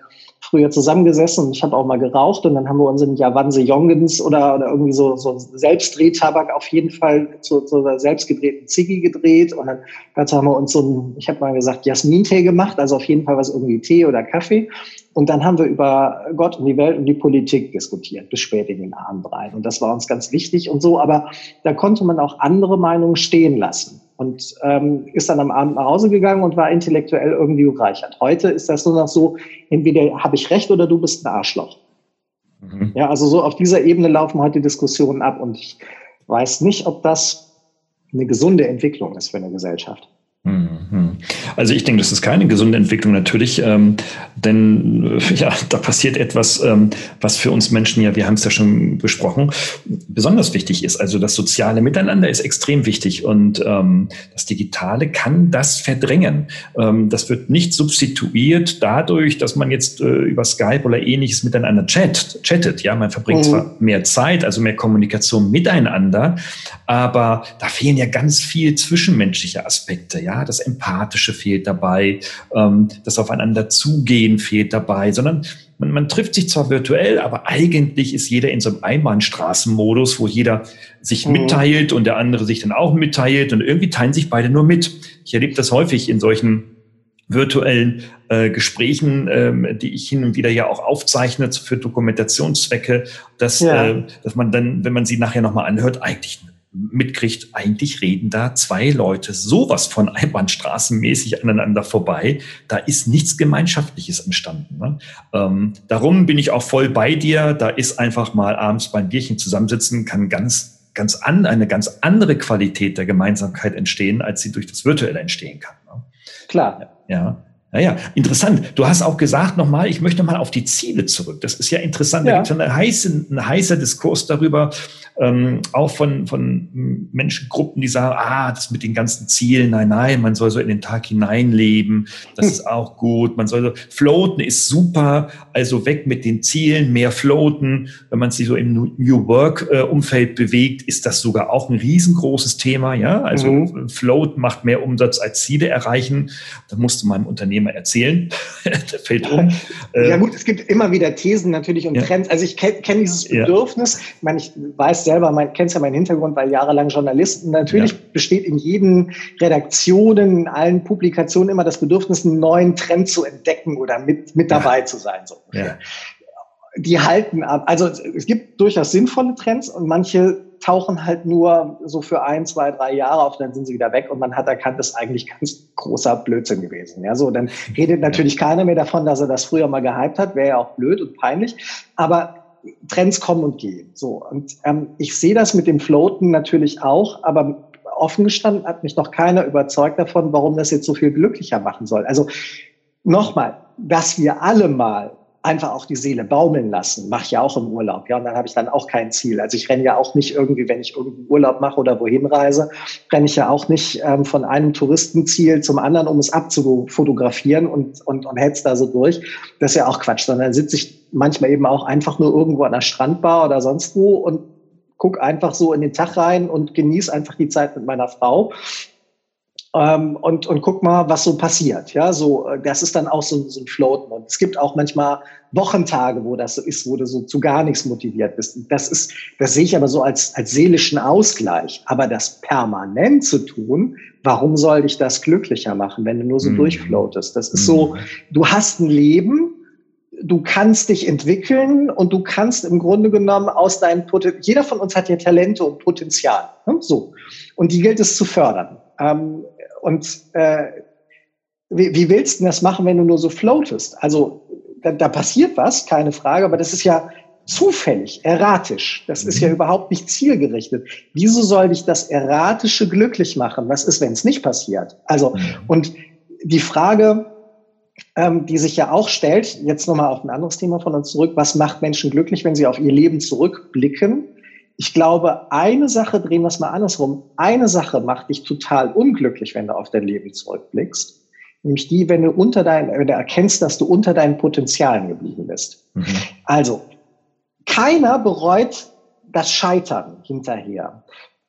früher zusammengesessen und ich habe auch mal geraucht und dann haben wir uns in Javanse Jongens oder, oder irgendwie so, so Selbstdrehtabak auf jeden Fall zu, zu einer selbstgedrehten Ziggy gedreht und dann dazu haben wir uns so ein, ich habe mal gesagt, Jasmin-Tee gemacht, also auf jeden Fall was irgendwie Tee oder Kaffee und dann haben wir über Gott und die Welt und die Politik diskutiert, bis spät in den Abend rein. Und das war uns ganz wichtig und so. Aber da konnte man auch andere Meinungen stehen lassen und ähm, ist dann am Abend nach Hause gegangen und war intellektuell irgendwie bereichert. Heute ist das nur noch so, entweder habe ich recht oder du bist ein Arschloch. Mhm. Ja, also so auf dieser Ebene laufen heute Diskussionen ab und ich weiß nicht, ob das eine gesunde Entwicklung ist für eine Gesellschaft. Mhm. Also ich denke, das ist keine gesunde Entwicklung natürlich, ähm, denn äh, ja, da passiert etwas, ähm, was für uns Menschen ja, wir haben es ja schon besprochen, besonders wichtig ist. Also das soziale Miteinander ist extrem wichtig und ähm, das Digitale kann das verdrängen. Ähm, das wird nicht substituiert dadurch, dass man jetzt äh, über Skype oder ähnliches miteinander chat, chattet. Ja, man verbringt mhm. zwar mehr Zeit, also mehr Kommunikation miteinander, aber da fehlen ja ganz viel zwischenmenschliche Aspekte. Ja, das Empathische fehlt dabei, ähm, das Aufeinander zugehen fehlt dabei, sondern man, man trifft sich zwar virtuell, aber eigentlich ist jeder in so einem Einbahnstraßenmodus, wo jeder sich mhm. mitteilt und der andere sich dann auch mitteilt und irgendwie teilen sich beide nur mit. Ich erlebe das häufig in solchen virtuellen äh, Gesprächen, ähm, die ich hin und wieder ja auch aufzeichne für Dokumentationszwecke, dass, ja. äh, dass man dann, wenn man sie nachher nochmal anhört, eigentlich mitkriegt, eigentlich reden da zwei Leute sowas von einbahnstraßenmäßig aneinander vorbei. Da ist nichts Gemeinschaftliches entstanden. Ne? Ähm, darum bin ich auch voll bei dir. Da ist einfach mal abends beim Bierchen zusammensitzen, kann ganz, ganz an, eine ganz andere Qualität der Gemeinsamkeit entstehen, als sie durch das Virtuelle entstehen kann. Ne? Klar. Ja. Naja, interessant. Du hast auch gesagt nochmal, ich möchte mal auf die Ziele zurück. Das ist ja interessant. Ja. Da gibt es eine heiße, ein heißer Diskurs darüber, ähm, auch von, von Menschengruppen, die sagen, ah, das mit den ganzen Zielen, nein, nein, man soll so in den Tag hineinleben, das hm. ist auch gut, man soll so, floaten ist super, also weg mit den Zielen, mehr floaten. Wenn man sich so im New Work äh, Umfeld bewegt, ist das sogar auch ein riesengroßes Thema, ja, also mhm. Float macht mehr Umsatz als Ziele erreichen. Da musste man im Unternehmen Unternehmer erzählen. Der fällt um. Ja gut, es gibt immer wieder Thesen natürlich und ja. Trends. Also ich kenne kenn dieses Bedürfnis. Ja. Ich meine, ich weiß selber, mein, kennst ja meinen Hintergrund, weil jahrelang Journalisten. Natürlich ja. besteht in jeden Redaktionen, in allen Publikationen immer das Bedürfnis, einen neuen Trend zu entdecken oder mit, mit dabei zu sein. So. Die halten ab. Also es gibt durchaus sinnvolle Trends und manche tauchen halt nur so für ein, zwei, drei Jahre auf, dann sind sie wieder weg und man hat erkannt, das ist eigentlich ganz großer Blödsinn gewesen. Ja, so dann redet natürlich keiner mehr davon, dass er das früher mal gehypt hat, wäre ja auch blöd und peinlich. Aber Trends kommen und gehen. So und ähm, ich sehe das mit dem Floaten natürlich auch, aber offen gestanden hat mich noch keiner überzeugt davon, warum das jetzt so viel glücklicher machen soll. Also nochmal, dass wir alle mal einfach auch die Seele baumeln lassen. Mache ich ja auch im Urlaub. Ja, und dann habe ich dann auch kein Ziel. Also ich renne ja auch nicht irgendwie, wenn ich irgendeinen Urlaub mache oder wohin reise, renne ich ja auch nicht ähm, von einem Touristenziel zum anderen, um es abzufotografieren und, und, und hetz da so durch. Das ist ja auch Quatsch, sondern sitze ich manchmal eben auch einfach nur irgendwo an der Strandbar oder sonst wo und guck einfach so in den Tag rein und genieße einfach die Zeit mit meiner Frau ähm, und, und guck mal, was so passiert. Ja, so, äh, das ist dann auch so, so ein Floaten. Und es gibt auch manchmal Wochentage, wo das so ist, wo du so zu gar nichts motiviert bist. Das ist, das sehe ich aber so als, als seelischen Ausgleich. Aber das permanent zu tun, warum soll dich das glücklicher machen, wenn du nur so mhm. durchfloatest? Das ist mhm. so, du hast ein Leben, du kannst dich entwickeln und du kannst im Grunde genommen aus deinem Potenzial, jeder von uns hat ja Talente und Potenzial, ne? so. Und die gilt es zu fördern. Ähm, und äh, wie, wie willst du das machen, wenn du nur so floatest? Also da, da passiert was, keine Frage, aber das ist ja zufällig, erratisch. Das ist ja mhm. überhaupt nicht zielgerichtet. Wieso soll dich das Erratische glücklich machen? Was ist, wenn es nicht passiert? Also, mhm. und die Frage, ähm, die sich ja auch stellt, jetzt nochmal auf ein anderes Thema von uns zurück, was macht Menschen glücklich, wenn sie auf ihr Leben zurückblicken? Ich glaube, eine Sache, drehen wir es mal andersrum, eine Sache macht dich total unglücklich, wenn du auf dein Leben zurückblickst. Nämlich die, wenn du unter dein, wenn du erkennst, dass du unter deinen Potenzialen geblieben bist. Mhm. Also, keiner bereut das Scheitern hinterher.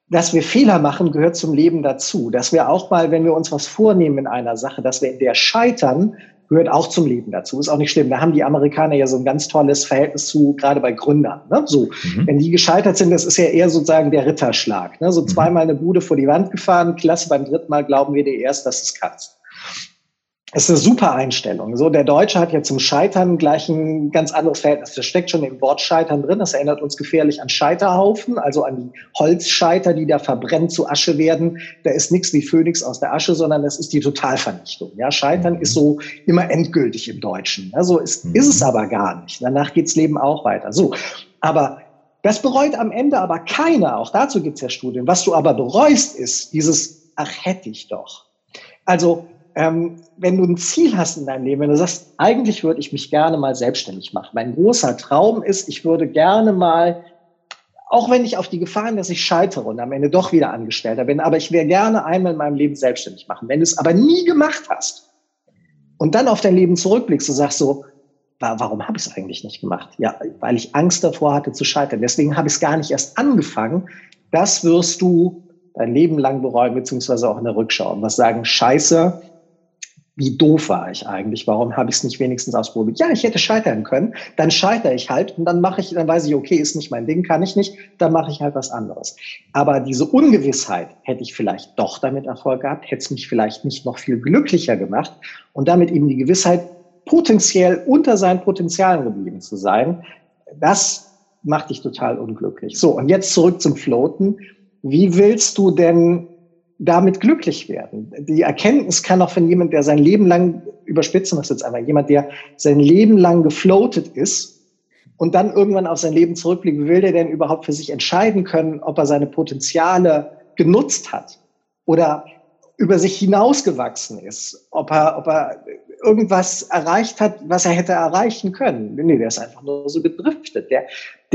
Dass wir Fehler machen, gehört zum Leben dazu. Dass wir auch mal, wenn wir uns was vornehmen in einer Sache, dass wir in der scheitern, gehört auch zum Leben dazu. Ist auch nicht schlimm. Da haben die Amerikaner ja so ein ganz tolles Verhältnis zu, gerade bei Gründern. Ne? So, mhm. wenn die gescheitert sind, das ist ja eher sozusagen der Ritterschlag. Ne? So mhm. zweimal eine Bude vor die Wand gefahren, klasse, beim dritten Mal glauben wir dir erst, dass es kannst. Das ist eine super Einstellung. So, der Deutsche hat ja zum Scheitern gleich ein ganz anderes Verhältnis. Das steckt schon im Wort Scheitern drin. Das erinnert uns gefährlich an Scheiterhaufen, also an die Holzscheiter, die da verbrennt zu Asche werden. Da ist nichts wie Phönix aus der Asche, sondern das ist die Totalvernichtung. Ja, Scheitern ist so immer endgültig im Deutschen. Ja, so ist, ist es aber gar nicht. Danach geht's Leben auch weiter. So. Aber das bereut am Ende aber keiner. Auch dazu gibt's ja Studien. Was du aber bereust, ist dieses, ach, hätte ich doch. Also, ähm, wenn du ein Ziel hast in deinem Leben, wenn du sagst, eigentlich würde ich mich gerne mal selbstständig machen. Mein großer Traum ist, ich würde gerne mal, auch wenn ich auf die Gefahren, dass ich scheitere und am Ende doch wieder Angestellter bin, aber ich wäre gerne einmal in meinem Leben selbstständig machen. Wenn du es aber nie gemacht hast und dann auf dein Leben zurückblickst und sagst so, warum habe ich es eigentlich nicht gemacht? Ja, weil ich Angst davor hatte zu scheitern. Deswegen habe ich es gar nicht erst angefangen. Das wirst du dein Leben lang bereuen, beziehungsweise auch in der Rückschau. Und was sagen, scheiße, wie doof war ich eigentlich? Warum habe ich es nicht wenigstens ausprobiert? Ja, ich hätte scheitern können. Dann scheitere ich halt und dann mache ich, dann weiß ich, okay, ist nicht mein Ding, kann ich nicht, dann mache ich halt was anderes. Aber diese Ungewissheit hätte ich vielleicht doch damit Erfolg gehabt, hätte es mich vielleicht nicht noch viel glücklicher gemacht und damit eben die Gewissheit, potenziell unter seinen Potenzialen geblieben zu sein, das macht dich total unglücklich. So, und jetzt zurück zum Floaten. Wie willst du denn damit glücklich werden. Die Erkenntnis kann auch von jemand, der sein Leben lang, überspitzen wir es jetzt einmal, jemand, der sein Leben lang gefloatet ist und dann irgendwann auf sein Leben zurückblickt, will der denn überhaupt für sich entscheiden können, ob er seine Potenziale genutzt hat oder über sich hinausgewachsen ist, ob er, ob er irgendwas erreicht hat, was er hätte erreichen können. Nee, der ist einfach nur so gedriftet. Der,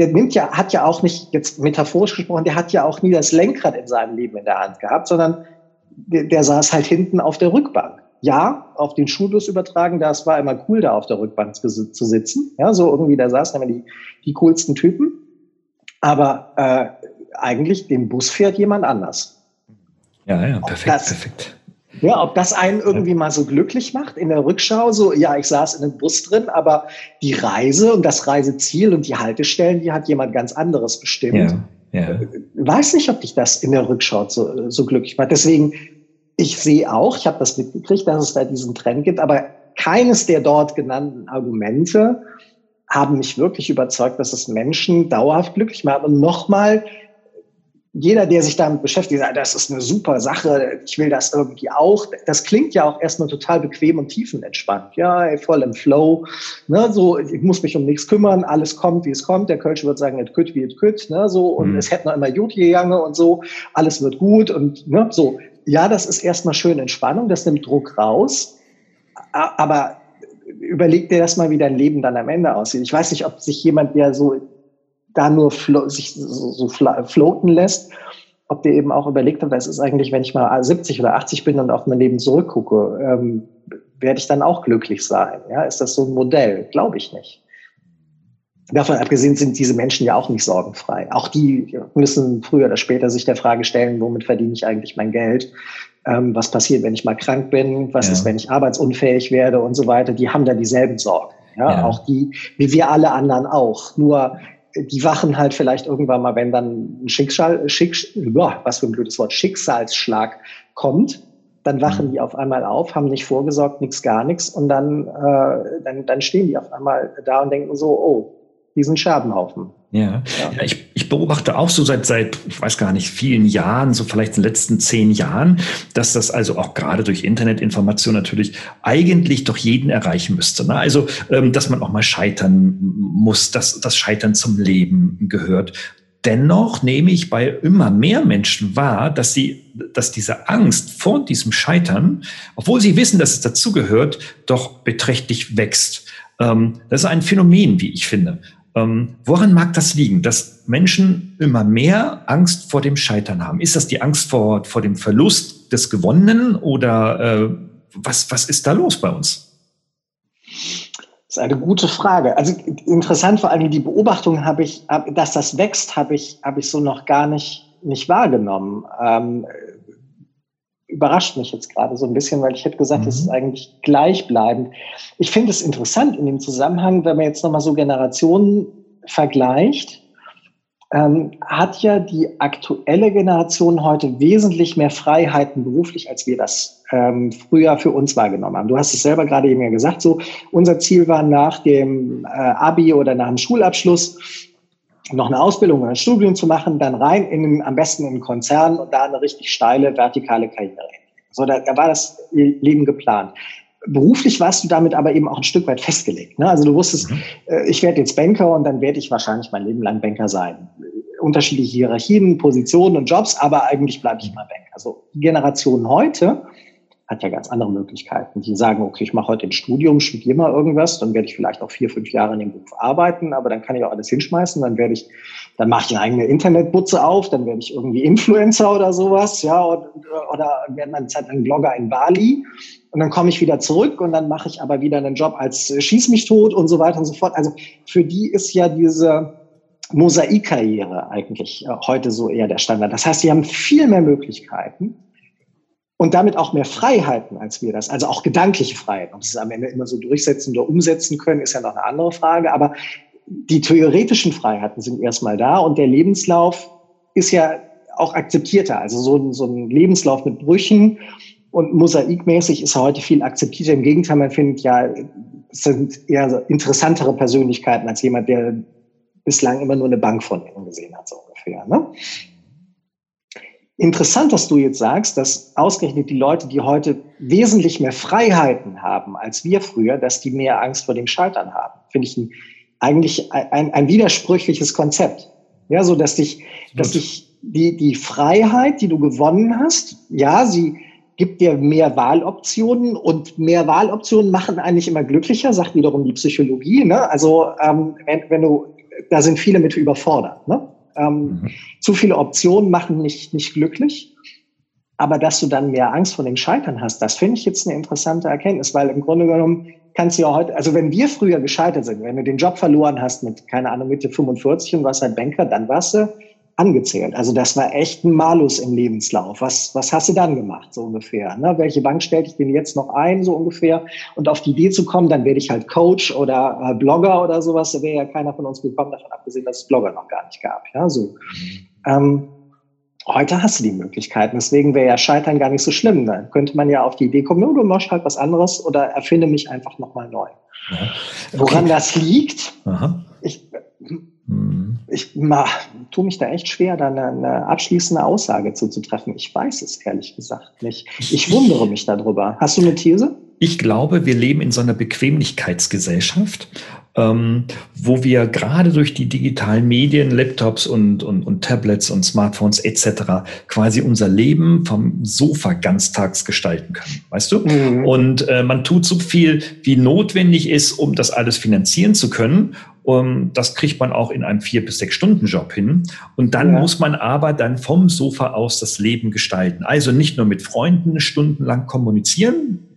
der nimmt ja, hat ja auch nicht, jetzt metaphorisch gesprochen, der hat ja auch nie das Lenkrad in seinem Leben in der Hand gehabt, sondern der, der saß halt hinten auf der Rückbank. Ja, auf den Schulbus übertragen, das war immer cool, da auf der Rückbank zu, zu sitzen. Ja, so irgendwie, da saßen immer die, die coolsten Typen. Aber äh, eigentlich den Bus fährt jemand anders. Ja, ja, perfekt, das, perfekt. Ja, ob das einen irgendwie mal so glücklich macht in der Rückschau, so, ja, ich saß in einem Bus drin, aber die Reise und das Reiseziel und die Haltestellen, die hat jemand ganz anderes bestimmt. Ja, ja. Weiß nicht, ob dich das in der Rückschau so, so glücklich macht. Deswegen, ich sehe auch, ich habe das mitgekriegt, dass es da diesen Trend gibt, aber keines der dort genannten Argumente haben mich wirklich überzeugt, dass es Menschen dauerhaft glücklich macht. Und nochmal, jeder, der sich damit beschäftigt, sagt, das ist eine super Sache, ich will das irgendwie auch. Das klingt ja auch erstmal total bequem und tiefenentspannt. Ja, ey, voll im Flow. Ne, so, ich muss mich um nichts kümmern, alles kommt, wie es kommt. Der Kölsch wird sagen, et kütt, wie et kütt. Ne, so, und mhm. es hätte noch immer gut gegangen und so. Alles wird gut und ne, so. Ja, das ist erstmal schön Entspannung, das nimmt Druck raus. Aber überleg dir das mal, wie dein Leben dann am Ende aussieht. Ich weiß nicht, ob sich jemand, der so da nur sich so, so floaten lässt, ob der eben auch überlegt hat, was ist eigentlich, wenn ich mal 70 oder 80 bin und auf mein Leben zurückgucke, ähm, werde ich dann auch glücklich sein? Ja, ist das so ein Modell? Glaube ich nicht. Davon abgesehen sind diese Menschen ja auch nicht sorgenfrei. Auch die müssen früher oder später sich der Frage stellen, womit verdiene ich eigentlich mein Geld? Ähm, was passiert, wenn ich mal krank bin? Was ja. ist, wenn ich arbeitsunfähig werde und so weiter? Die haben da dieselben Sorgen. Ja, ja. auch die, wie wir alle anderen auch. Nur die wachen halt vielleicht irgendwann mal, wenn dann ein Schicksal, Schicks, boah, was für ein blödes Wort, Schicksalsschlag kommt, dann wachen mhm. die auf einmal auf, haben nicht vorgesorgt, nichts, gar nichts und dann, äh, dann, dann stehen die auf einmal da und denken so, oh, diesen Scherbenhaufen. Ja, ja. ich, ich beobachte auch so seit, seit, ich weiß gar nicht, vielen Jahren, so vielleicht in den letzten zehn Jahren, dass das also auch gerade durch Internetinformation natürlich eigentlich doch jeden erreichen müsste. Ne? Also, ähm, dass man auch mal scheitern muss, dass das Scheitern zum Leben gehört. Dennoch nehme ich bei immer mehr Menschen wahr, dass sie, dass diese Angst vor diesem Scheitern, obwohl sie wissen, dass es dazugehört, doch beträchtlich wächst. Ähm, das ist ein Phänomen, wie ich finde. Ähm, woran mag das liegen, dass Menschen immer mehr Angst vor dem Scheitern haben? Ist das die Angst vor, vor dem Verlust des Gewonnenen oder äh, was, was ist da los bei uns? Das ist eine gute Frage. Also interessant vor allem die Beobachtung habe ich, dass das wächst, habe ich, habe ich so noch gar nicht, nicht wahrgenommen. Ähm, überrascht mich jetzt gerade so ein bisschen, weil ich hätte gesagt, es mhm. ist eigentlich gleichbleibend. Ich finde es interessant in dem Zusammenhang, wenn man jetzt nochmal so Generationen vergleicht, ähm, hat ja die aktuelle Generation heute wesentlich mehr Freiheiten beruflich, als wir das ähm, früher für uns wahrgenommen haben. Du hast es selber gerade eben ja gesagt, so unser Ziel war nach dem äh, Abi oder nach dem Schulabschluss noch eine Ausbildung oder ein Studium zu machen, dann rein in am besten in einen Konzern und da eine richtig steile vertikale Karriere. So, da, da war das Leben geplant. Beruflich warst du damit aber eben auch ein Stück weit festgelegt. Ne? Also du wusstest, mhm. äh, ich werde jetzt Banker und dann werde ich wahrscheinlich mein Leben lang Banker sein. Unterschiedliche Hierarchien, Positionen und Jobs, aber eigentlich bleibe ich mal Banker. Also die Generation heute hat ja ganz andere Möglichkeiten. Die sagen, okay, ich mache heute ein Studium, studiere mal irgendwas, dann werde ich vielleicht auch vier, fünf Jahre in dem Beruf arbeiten, aber dann kann ich auch alles hinschmeißen, dann werde ich, dann mache ich eine eigene Internetbutze auf, dann werde ich irgendwie Influencer oder sowas, ja, oder, oder werde eine Zeit lang Blogger in Bali und dann komme ich wieder zurück und dann mache ich aber wieder einen Job als Schieß mich tot und so weiter und so fort. Also für die ist ja diese Mosaikkarriere eigentlich äh, heute so eher der Standard. Das heißt, sie haben viel mehr Möglichkeiten und damit auch mehr Freiheiten, als wir das, also auch gedankliche Freiheiten. Ob sie es am Ende immer so durchsetzen oder umsetzen können, ist ja noch eine andere Frage. Aber die theoretischen Freiheiten sind erstmal da und der Lebenslauf ist ja auch akzeptierter. Also so ein, so ein Lebenslauf mit Brüchen und mosaikmäßig ist heute viel akzeptierter. Im Gegenteil, man findet ja, es sind eher interessantere Persönlichkeiten als jemand, der bislang immer nur eine Bank von ihnen gesehen hat, so ungefähr. Ne? Interessant, dass du jetzt sagst, dass ausgerechnet die Leute, die heute wesentlich mehr Freiheiten haben als wir früher, dass die mehr Angst vor dem Scheitern haben. Finde ich ein, eigentlich ein, ein widersprüchliches Konzept. Ja, so dass dich, dass dich die, die Freiheit, die du gewonnen hast, ja, sie gibt dir mehr Wahloptionen und mehr Wahloptionen machen eigentlich immer glücklicher, sagt wiederum die Psychologie. Ne? Also ähm, wenn, wenn du, da sind viele mit überfordert. Ne? Ähm. Zu viele Optionen machen nicht, nicht glücklich. Aber dass du dann mehr Angst vor dem Scheitern hast, das finde ich jetzt eine interessante Erkenntnis, weil im Grunde genommen kannst du ja heute, also wenn wir früher gescheitert sind, wenn du den Job verloren hast mit, keine Ahnung, Mitte 45 und warst halt Banker, dann warst du angezählt. Also das war echt ein Malus im Lebenslauf. Was, was hast du dann gemacht, so ungefähr? Ne? Welche Bank stellt ich denn jetzt noch ein, so ungefähr? Und auf die Idee zu kommen, dann werde ich halt Coach oder äh, Blogger oder sowas. Da wäre ja keiner von uns gekommen, davon abgesehen, dass es Blogger noch gar nicht gab. Ja, so. Ähm, heute hast du die Möglichkeiten. Deswegen wäre ja Scheitern gar nicht so schlimm. Dann könnte man ja auf die Idee kommen, no, du machst halt was anderes oder erfinde mich einfach nochmal neu. Ja. Okay. Woran das liegt, Aha. ich. Ich tue mich da echt schwer, da eine, eine abschließende Aussage zuzutreffen. Ich weiß es ehrlich gesagt nicht. Ich wundere mich darüber. Hast du eine These? Ich glaube, wir leben in so einer Bequemlichkeitsgesellschaft ähm, wo wir gerade durch die digitalen Medien, Laptops und, und, und Tablets und Smartphones etc. quasi unser Leben vom Sofa ganztags gestalten können, weißt du? Mhm. Und äh, man tut so viel, wie notwendig ist, um das alles finanzieren zu können. Um, das kriegt man auch in einem vier bis sechs Stunden Job hin. Und dann ja. muss man aber dann vom Sofa aus das Leben gestalten. Also nicht nur mit Freunden stundenlang kommunizieren,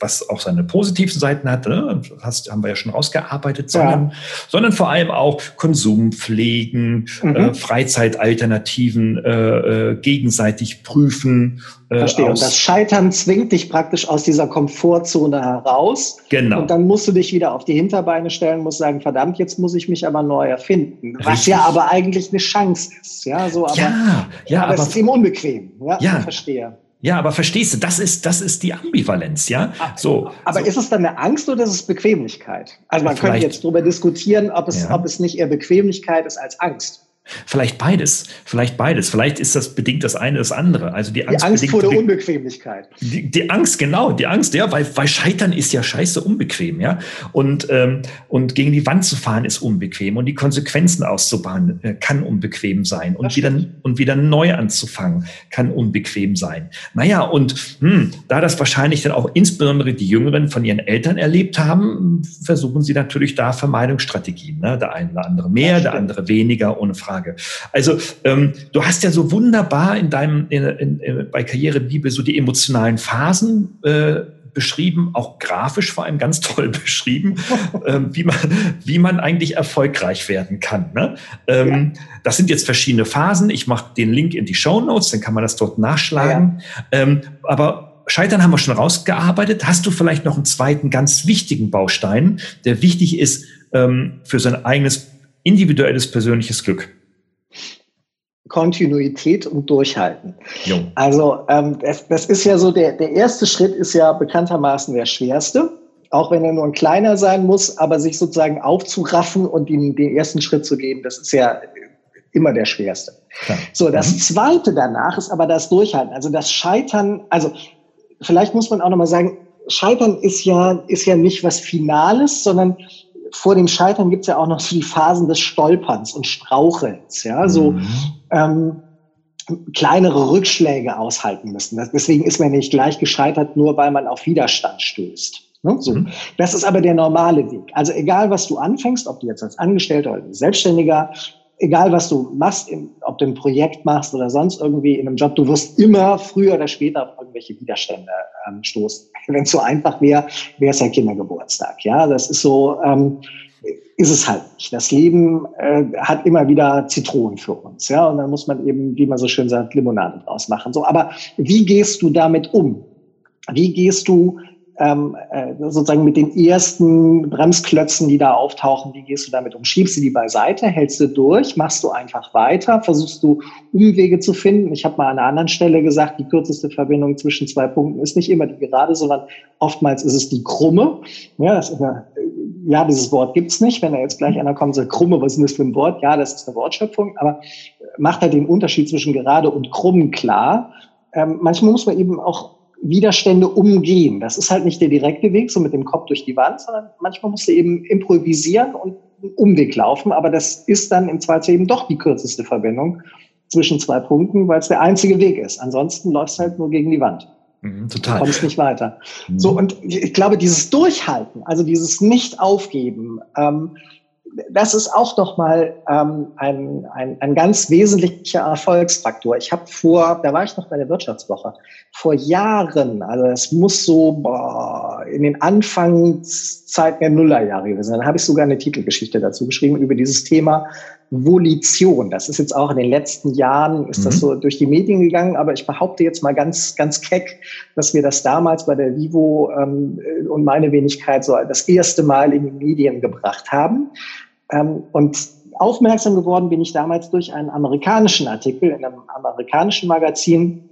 was auch seine positiven Seiten hat, ne? das haben wir ja schon rausgearbeitet, sondern, ja. sondern vor allem auch Konsum pflegen, mhm. äh, Freizeitalternativen äh, äh, gegenseitig prüfen. Äh, Verstehe. Und das Scheitern zwingt dich praktisch aus dieser Komfortzone heraus. Genau. Und dann musst du dich wieder auf die Hinterbeine stellen, musst sagen, verdammt, jetzt muss ich mich aber neu erfinden. Richtig. Was ja aber eigentlich eine Chance ist. Ja, so, aber, ja, ja, aber, aber es ist eben unbequem. Ja, ja. verstehe. Ja, aber verstehst du, das ist, das ist die Ambivalenz, ja? So. Aber so. ist es dann eine Angst oder ist es Bequemlichkeit? Also man Vielleicht, könnte jetzt darüber diskutieren, ob es, ja. ob es nicht eher Bequemlichkeit ist als Angst. Vielleicht beides, vielleicht beides. Vielleicht ist das bedingt das eine das andere. Also die Angst, die Angst vor der Unbequemlichkeit. Die, die, Angst, genau, die Angst, ja, weil, weil Scheitern ist ja scheiße unbequem, ja. Und, ähm, und gegen die Wand zu fahren ist unbequem und die Konsequenzen auszubauen äh, kann unbequem sein und wieder, und wieder neu anzufangen kann unbequem sein. Naja, und hm, da das wahrscheinlich dann auch insbesondere die Jüngeren von ihren Eltern erlebt haben, versuchen sie natürlich da Vermeidungsstrategien. Ne? Der eine oder andere mehr, der andere weniger, ohne Frage. Frage. Also ähm, du hast ja so wunderbar in deinem in, in, in, bei Karrierebibel so die emotionalen Phasen äh, beschrieben, auch grafisch vor allem ganz toll beschrieben, ähm, wie, man, wie man eigentlich erfolgreich werden kann. Ne? Ähm, ja. Das sind jetzt verschiedene Phasen. Ich mache den Link in die Show Notes, dann kann man das dort nachschlagen. Ja. Ähm, aber Scheitern haben wir schon rausgearbeitet. Hast du vielleicht noch einen zweiten ganz wichtigen Baustein, der wichtig ist ähm, für sein eigenes individuelles persönliches Glück? Kontinuität und Durchhalten. Jo. Also ähm, das, das ist ja so, der, der erste Schritt ist ja bekanntermaßen der schwerste, auch wenn er nur ein kleiner sein muss, aber sich sozusagen aufzuraffen und den, den ersten Schritt zu gehen, das ist ja immer der schwerste. Klar. So, das mhm. zweite danach ist aber das Durchhalten. Also das Scheitern, also vielleicht muss man auch nochmal sagen, Scheitern ist ja, ist ja nicht was Finales, sondern vor dem Scheitern gibt es ja auch noch so die Phasen des Stolperns und Strauchelns, ja, so mhm. Ähm, kleinere Rückschläge aushalten müssen. Deswegen ist man nicht gleich gescheitert, nur weil man auf Widerstand stößt. Ne? So. Mhm. Das ist aber der normale Weg. Also egal, was du anfängst, ob du jetzt als Angestellter oder Selbstständiger egal was du machst, ob du ein Projekt machst oder sonst irgendwie in einem Job, du wirst immer früher oder später auf irgendwelche Widerstände ähm, stoßen. Wenn es so einfach wäre, wäre es ja Kindergeburtstag. Ja, das ist so, ähm, ist es halt nicht. Das Leben äh, hat immer wieder Zitronen für uns. Ja, und dann muss man eben, wie man so schön sagt, Limonade draus machen. So, aber wie gehst du damit um? Wie gehst du ähm, äh, sozusagen mit den ersten Bremsklötzen, die da auftauchen, wie gehst du damit um? Schiebst du die beiseite, hältst du durch, machst du einfach weiter, versuchst du Umwege zu finden? Ich habe mal an einer anderen Stelle gesagt, die kürzeste Verbindung zwischen zwei Punkten ist nicht immer die gerade, sondern oftmals ist es die krumme. Ja, das ist eine, ja dieses Wort gibt's nicht. Wenn da jetzt gleich einer kommt und sagt, krumme, was ist das für ein Wort? Ja, das ist eine Wortschöpfung, aber macht halt den Unterschied zwischen gerade und krumm klar. Ähm, manchmal muss man eben auch Widerstände umgehen. Das ist halt nicht der direkte Weg, so mit dem Kopf durch die Wand, sondern manchmal musst du eben improvisieren und einen Umweg laufen. Aber das ist dann im Zweifel eben doch die kürzeste Verbindung zwischen zwei Punkten, weil es der einzige Weg ist. Ansonsten läufst du halt nur gegen die Wand. Mhm, total. Du kommst nicht weiter. Mhm. So, und ich glaube, dieses Durchhalten, also dieses Nicht-Aufgeben, ähm, das ist auch noch mal ähm, ein, ein, ein ganz wesentlicher Erfolgsfaktor. Ich habe vor, da war ich noch bei der Wirtschaftswoche, vor Jahren, also es muss so boah, in den Anfangszeiten der Nullerjahre gewesen sein, habe ich sogar eine Titelgeschichte dazu geschrieben über dieses Thema Volition. Das ist jetzt auch in den letzten Jahren, ist mhm. das so durch die Medien gegangen, aber ich behaupte jetzt mal ganz, ganz keck, dass wir das damals bei der Vivo ähm, und meine Wenigkeit so das erste Mal in die Medien gebracht haben. Ähm, und aufmerksam geworden bin ich damals durch einen amerikanischen Artikel in einem amerikanischen Magazin.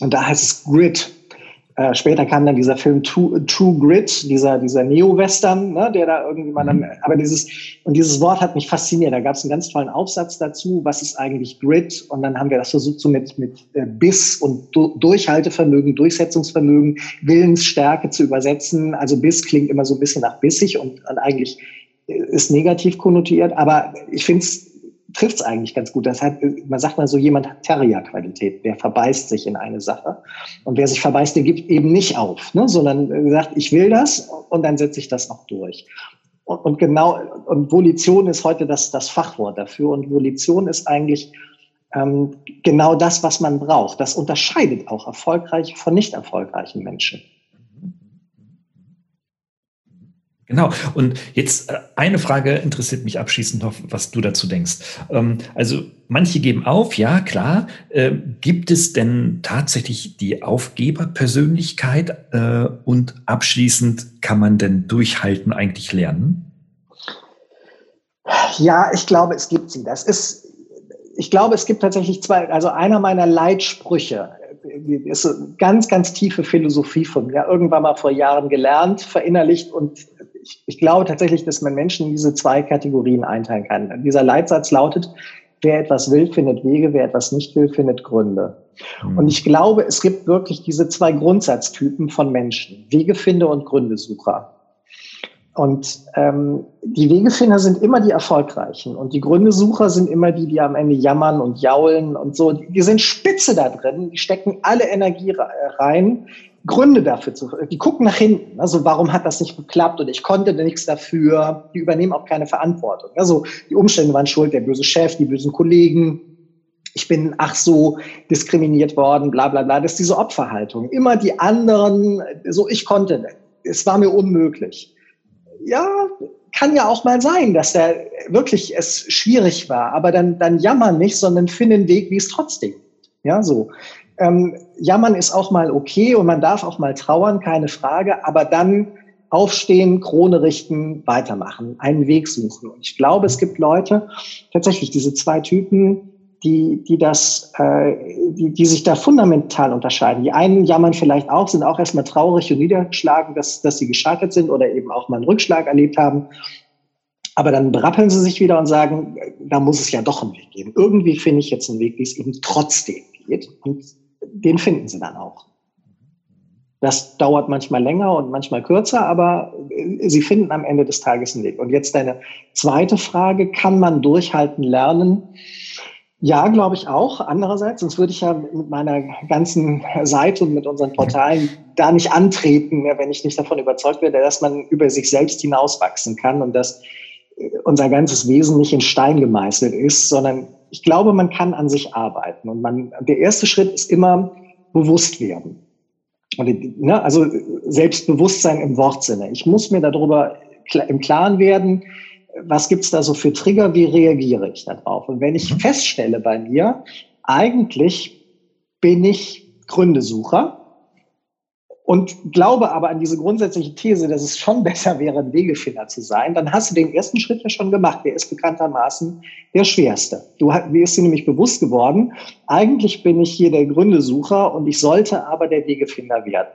Und da heißt es Grid. Äh, später kam dann dieser Film True, True Grit, dieser, dieser Neo-Western, ne, der da irgendwie mal dann, mhm. aber dieses, und dieses Wort hat mich fasziniert. Da gab es einen ganz tollen Aufsatz dazu, was ist eigentlich Grit? Und dann haben wir das versucht, so mit, mit äh, Biss und du Durchhaltevermögen, Durchsetzungsvermögen, Willensstärke zu übersetzen. Also Biss klingt immer so ein bisschen nach bissig und, und eigentlich ist negativ konnotiert, aber ich finde es trifft es eigentlich ganz gut. Das hat, man sagt mal so, jemand hat Terrier-Qualität, der verbeißt sich in eine Sache. Und wer sich verbeißt, der gibt eben nicht auf, ne? sondern sagt, ich will das und dann setze ich das noch durch. Und, und genau, und Volition ist heute das, das Fachwort dafür. Und Volition ist eigentlich ähm, genau das, was man braucht. Das unterscheidet auch erfolgreiche von nicht erfolgreichen Menschen. Genau. Und jetzt äh, eine Frage interessiert mich abschließend noch, was du dazu denkst. Ähm, also manche geben auf, ja klar. Ähm, gibt es denn tatsächlich die Aufgeberpersönlichkeit? Äh, und abschließend kann man denn durchhalten eigentlich lernen? Ja, ich glaube, es gibt sie. Das ist, ich glaube, es gibt tatsächlich zwei. Also einer meiner Leitsprüche äh, ist ganz, ganz tiefe Philosophie von mir. Irgendwann mal vor Jahren gelernt, verinnerlicht und ich, ich glaube tatsächlich, dass man Menschen in diese zwei Kategorien einteilen kann. Dieser Leitsatz lautet, wer etwas will, findet Wege, wer etwas nicht will, findet Gründe. Mhm. Und ich glaube, es gibt wirklich diese zwei Grundsatztypen von Menschen, Wegefinder und Gründesucher. Und ähm, die Wegefinder sind immer die Erfolgreichen und die Gründesucher sind immer die, die am Ende jammern und jaulen und so. Die sind spitze da drin, die stecken alle Energie rein, Gründe dafür zu, die gucken nach hinten. Also warum hat das nicht geklappt und ich konnte nichts dafür. Die übernehmen auch keine Verantwortung. Also die Umstände waren schuld, der böse Chef, die bösen Kollegen. Ich bin ach so diskriminiert worden, bla bla bla. Das ist diese Opferhaltung. Immer die anderen, so ich konnte. Es war mir unmöglich. Ja, kann ja auch mal sein, dass da wirklich es schwierig war. Aber dann, dann jammern nicht, sondern finden Weg, wie es trotzdem. Ja, so ähm, jammern ist auch mal okay und man darf auch mal trauern, keine Frage, aber dann aufstehen, Krone richten, weitermachen, einen Weg suchen. Und ich glaube, es gibt Leute, tatsächlich diese zwei Typen, die, die das, äh, die, die sich da fundamental unterscheiden. Die einen jammern vielleicht auch, sind auch erstmal traurig und niedergeschlagen, dass, dass sie gescheitert sind oder eben auch mal einen Rückschlag erlebt haben. Aber dann brappeln sie sich wieder und sagen, da muss es ja doch einen Weg geben. Irgendwie finde ich jetzt einen Weg, wie es eben trotzdem geht. Und den finden sie dann auch. Das dauert manchmal länger und manchmal kürzer, aber äh, sie finden am Ende des Tages einen Weg. Und jetzt deine zweite Frage, kann man durchhalten lernen? Ja, glaube ich auch. Andererseits, sonst würde ich ja mit meiner ganzen Seite und mit unseren Portalen da nicht antreten, wenn ich nicht davon überzeugt werde, dass man über sich selbst hinauswachsen kann und dass äh, unser ganzes Wesen nicht in Stein gemeißelt ist, sondern ich glaube, man kann an sich arbeiten. Und man, der erste Schritt ist immer bewusst werden. Und, ne, also Selbstbewusstsein im Wortsinne. Ich muss mir darüber im Klaren werden, was gibt's da so für Trigger, wie reagiere ich darauf? Und wenn ich mhm. feststelle bei mir, eigentlich bin ich Gründesucher, und glaube aber an diese grundsätzliche These, dass es schon besser wäre, ein Wegefinder zu sein, dann hast du den ersten Schritt ja schon gemacht. Der ist bekanntermaßen der schwerste. Du mir ist dir nämlich bewusst geworden, eigentlich bin ich hier der Gründesucher und ich sollte aber der Wegefinder werden.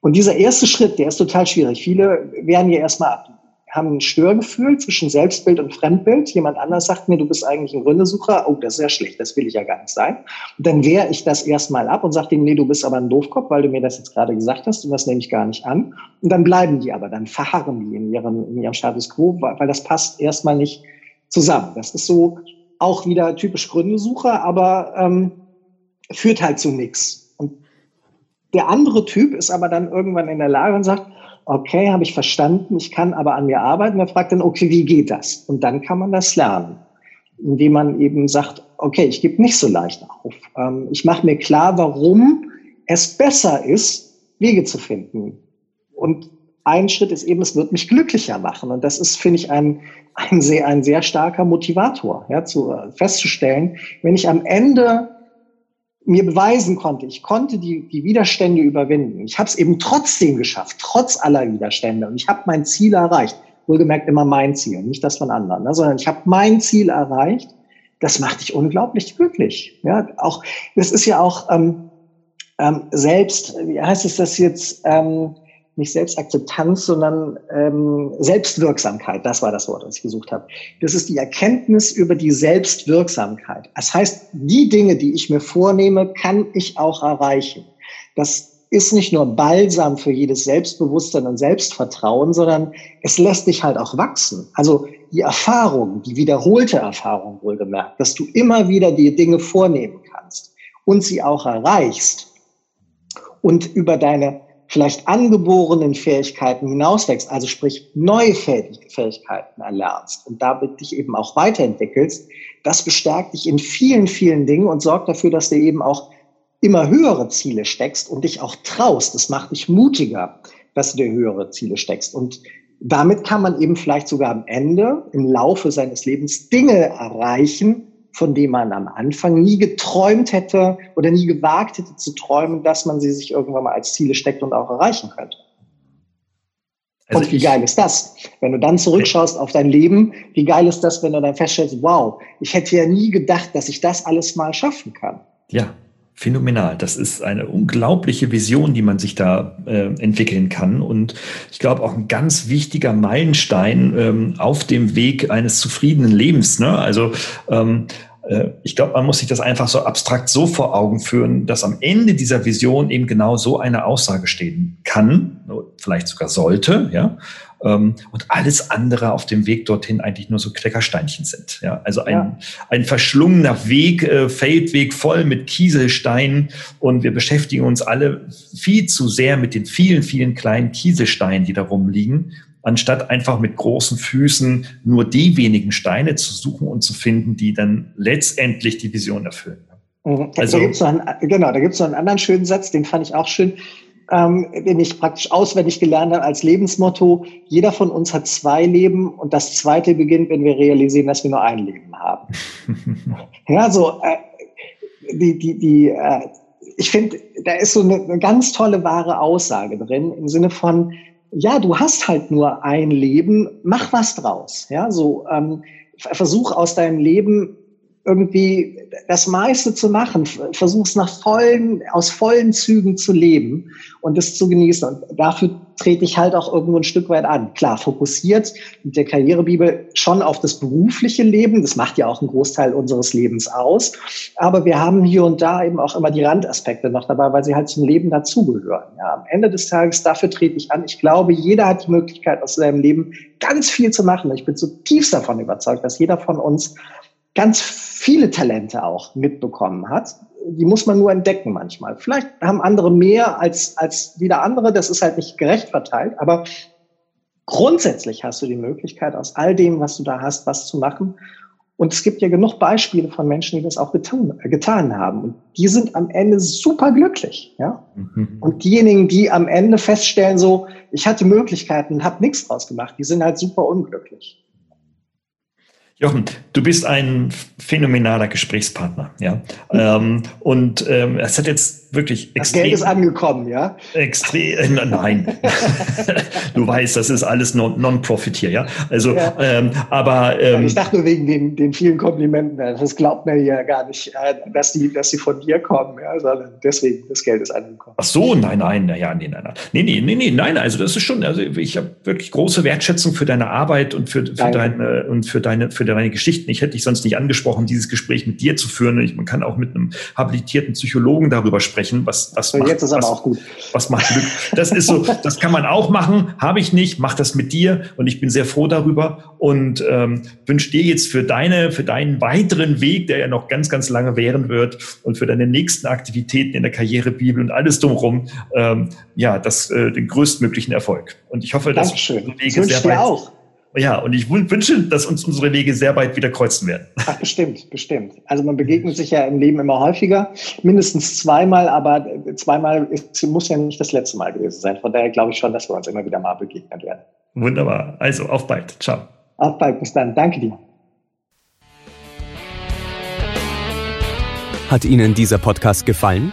Und dieser erste Schritt, der ist total schwierig. Viele werden hier erstmal ab haben ein Störgefühl zwischen Selbstbild und Fremdbild. Jemand anders sagt mir, du bist eigentlich ein Gründesucher. Oh, das ist ja schlecht, das will ich ja gar nicht sein. Und dann wehre ich das erstmal ab und sage ihm, nee, du bist aber ein Doofkopf, weil du mir das jetzt gerade gesagt hast und das nehme ich gar nicht an. Und dann bleiben die aber, dann verharren die in ihrem, in ihrem Status quo, weil, weil das passt erstmal nicht zusammen. Das ist so auch wieder typisch Gründesucher, aber ähm, führt halt zu nichts. Und der andere Typ ist aber dann irgendwann in der Lage und sagt, okay, habe ich verstanden, ich kann aber an mir arbeiten. Er fragt dann, okay, wie geht das? Und dann kann man das lernen, indem man eben sagt, okay, ich gebe nicht so leicht auf. Ähm, ich mache mir klar, warum es besser ist, Wege zu finden. Und ein Schritt ist eben, es wird mich glücklicher machen. Und das ist, finde ich, ein, ein, sehr, ein sehr starker Motivator, ja, zu, festzustellen, wenn ich am Ende mir beweisen konnte, ich konnte die, die Widerstände überwinden. Ich habe es eben trotzdem geschafft, trotz aller Widerstände. Und ich habe mein Ziel erreicht. Wohlgemerkt immer mein Ziel, nicht das von anderen, ne, sondern ich habe mein Ziel erreicht. Das macht dich unglaublich glücklich. Ja, auch das ist ja auch ähm, ähm, selbst, wie heißt es das jetzt? Ähm, nicht Selbstakzeptanz, sondern ähm, Selbstwirksamkeit. Das war das Wort, das ich gesucht habe. Das ist die Erkenntnis über die Selbstwirksamkeit. Das heißt, die Dinge, die ich mir vornehme, kann ich auch erreichen. Das ist nicht nur Balsam für jedes Selbstbewusstsein und Selbstvertrauen, sondern es lässt dich halt auch wachsen. Also die Erfahrung, die wiederholte Erfahrung wohlgemerkt, dass du immer wieder die Dinge vornehmen kannst und sie auch erreichst und über deine vielleicht angeborenen Fähigkeiten hinauswächst, also sprich neue Fähigkeiten erlernst und damit dich eben auch weiterentwickelst, das bestärkt dich in vielen, vielen Dingen und sorgt dafür, dass du eben auch immer höhere Ziele steckst und dich auch traust. Das macht dich mutiger, dass du dir höhere Ziele steckst. Und damit kann man eben vielleicht sogar am Ende im Laufe seines Lebens Dinge erreichen, von dem man am Anfang nie geträumt hätte oder nie gewagt hätte zu träumen, dass man sie sich irgendwann mal als Ziele steckt und auch erreichen könnte. Also und wie geil ist das? Wenn du dann zurückschaust auf dein Leben, wie geil ist das, wenn du dann feststellst, wow, ich hätte ja nie gedacht, dass ich das alles mal schaffen kann. Ja, phänomenal. Das ist eine unglaubliche Vision, die man sich da äh, entwickeln kann. Und ich glaube auch ein ganz wichtiger Meilenstein ähm, auf dem Weg eines zufriedenen Lebens. Ne? Also ähm, äh, ich glaube, man muss sich das einfach so abstrakt so vor Augen führen, dass am Ende dieser Vision eben genau so eine Aussage stehen kann, vielleicht sogar sollte, ja, ähm, und alles andere auf dem Weg dorthin eigentlich nur so Kleckersteinchen sind. Ja, also ein, ja. ein verschlungener Weg, äh, Feldweg voll mit Kieselsteinen und wir beschäftigen uns alle viel zu sehr mit den vielen, vielen kleinen Kieselsteinen, die da rumliegen anstatt einfach mit großen Füßen nur die wenigen Steine zu suchen und zu finden, die dann letztendlich die Vision erfüllen. Mhm. Also, da gibt's noch einen, genau, da gibt es noch einen anderen schönen Satz, den fand ich auch schön, ähm, den ich praktisch auswendig gelernt habe als Lebensmotto. Jeder von uns hat zwei Leben und das zweite beginnt, wenn wir realisieren, dass wir nur ein Leben haben. ja, so äh, die, die, die, äh, ich finde, da ist so eine, eine ganz tolle wahre Aussage drin im Sinne von, ja, du hast halt nur ein Leben, mach was draus. Ja, so ähm, versuch aus deinem Leben irgendwie das meiste zu machen, versuch's nach vollen, aus vollen Zügen zu leben und es zu genießen. Und dafür trete ich halt auch irgendwo ein Stück weit an. Klar, fokussiert mit der Karrierebibel schon auf das berufliche Leben. Das macht ja auch einen Großteil unseres Lebens aus. Aber wir haben hier und da eben auch immer die Randaspekte noch dabei, weil sie halt zum Leben dazugehören. Ja, am Ende des Tages, dafür trete ich an. Ich glaube, jeder hat die Möglichkeit, aus seinem Leben ganz viel zu machen. Ich bin zutiefst davon überzeugt, dass jeder von uns ganz viele Talente auch mitbekommen hat. Die muss man nur entdecken manchmal. Vielleicht haben andere mehr als, als wieder andere. Das ist halt nicht gerecht verteilt. Aber grundsätzlich hast du die Möglichkeit, aus all dem, was du da hast, was zu machen. Und es gibt ja genug Beispiele von Menschen, die das auch getan, getan haben. Und die sind am Ende super glücklich. Ja? Mhm. Und diejenigen, die am Ende feststellen, so, ich hatte Möglichkeiten und habe nichts draus gemacht, die sind halt super unglücklich. Jochen, du bist ein phänomenaler Gesprächspartner, ja. Ähm, und ähm, es hat jetzt wirklich das extrem. Das Geld ist angekommen, ja? Extrem, äh, nein. du weißt, das ist alles Non-Profit hier, ja. Also, ja. Ähm, aber. Ähm, ich dachte nur wegen den, den vielen Komplimenten, das glaubt mir ja gar nicht, äh, dass die, dass die von dir kommen, ja, sondern deswegen, das Geld ist angekommen. Ach so, nein, nein, naja, nee, nein, nein. Nee, nee, nee, nee, nein, also das ist schon, also ich habe wirklich große Wertschätzung für deine Arbeit und für, für deine und für deine, für deine Geschichten. Ich hätte dich sonst nicht angesprochen, dieses Gespräch mit dir zu führen. Ich, man kann auch mit einem habilitierten Psychologen darüber sprechen, was, was so, macht, jetzt ist aber was, auch gut. Was macht Glück? Das ist so, das kann man auch machen, habe ich nicht, mach das mit dir und ich bin sehr froh darüber und ähm, wünsche dir jetzt für deine, für deinen weiteren Weg, der ja noch ganz, ganz lange währen wird und für deine nächsten Aktivitäten in der Karrierebibel und alles drumherum, ähm, ja, das, äh, den größtmöglichen Erfolg. Und ich hoffe, dass Dankeschön. Wege sehr weit, auch Ja, und ich wünsche, dass uns unsere Wege sehr bald wieder kreuzen werden. Ach, bestimmt, bestimmt. Also man begegnet sich ja im Leben immer häufiger, mindestens zweimal, aber zweimal ist, muss ja nicht das letzte Mal gewesen sein. Von daher glaube ich schon, dass wir uns immer wieder mal begegnen werden. Wunderbar. Also auf bald. Ciao. Auf bald. Bis dann. Danke dir. Hat Ihnen dieser Podcast gefallen?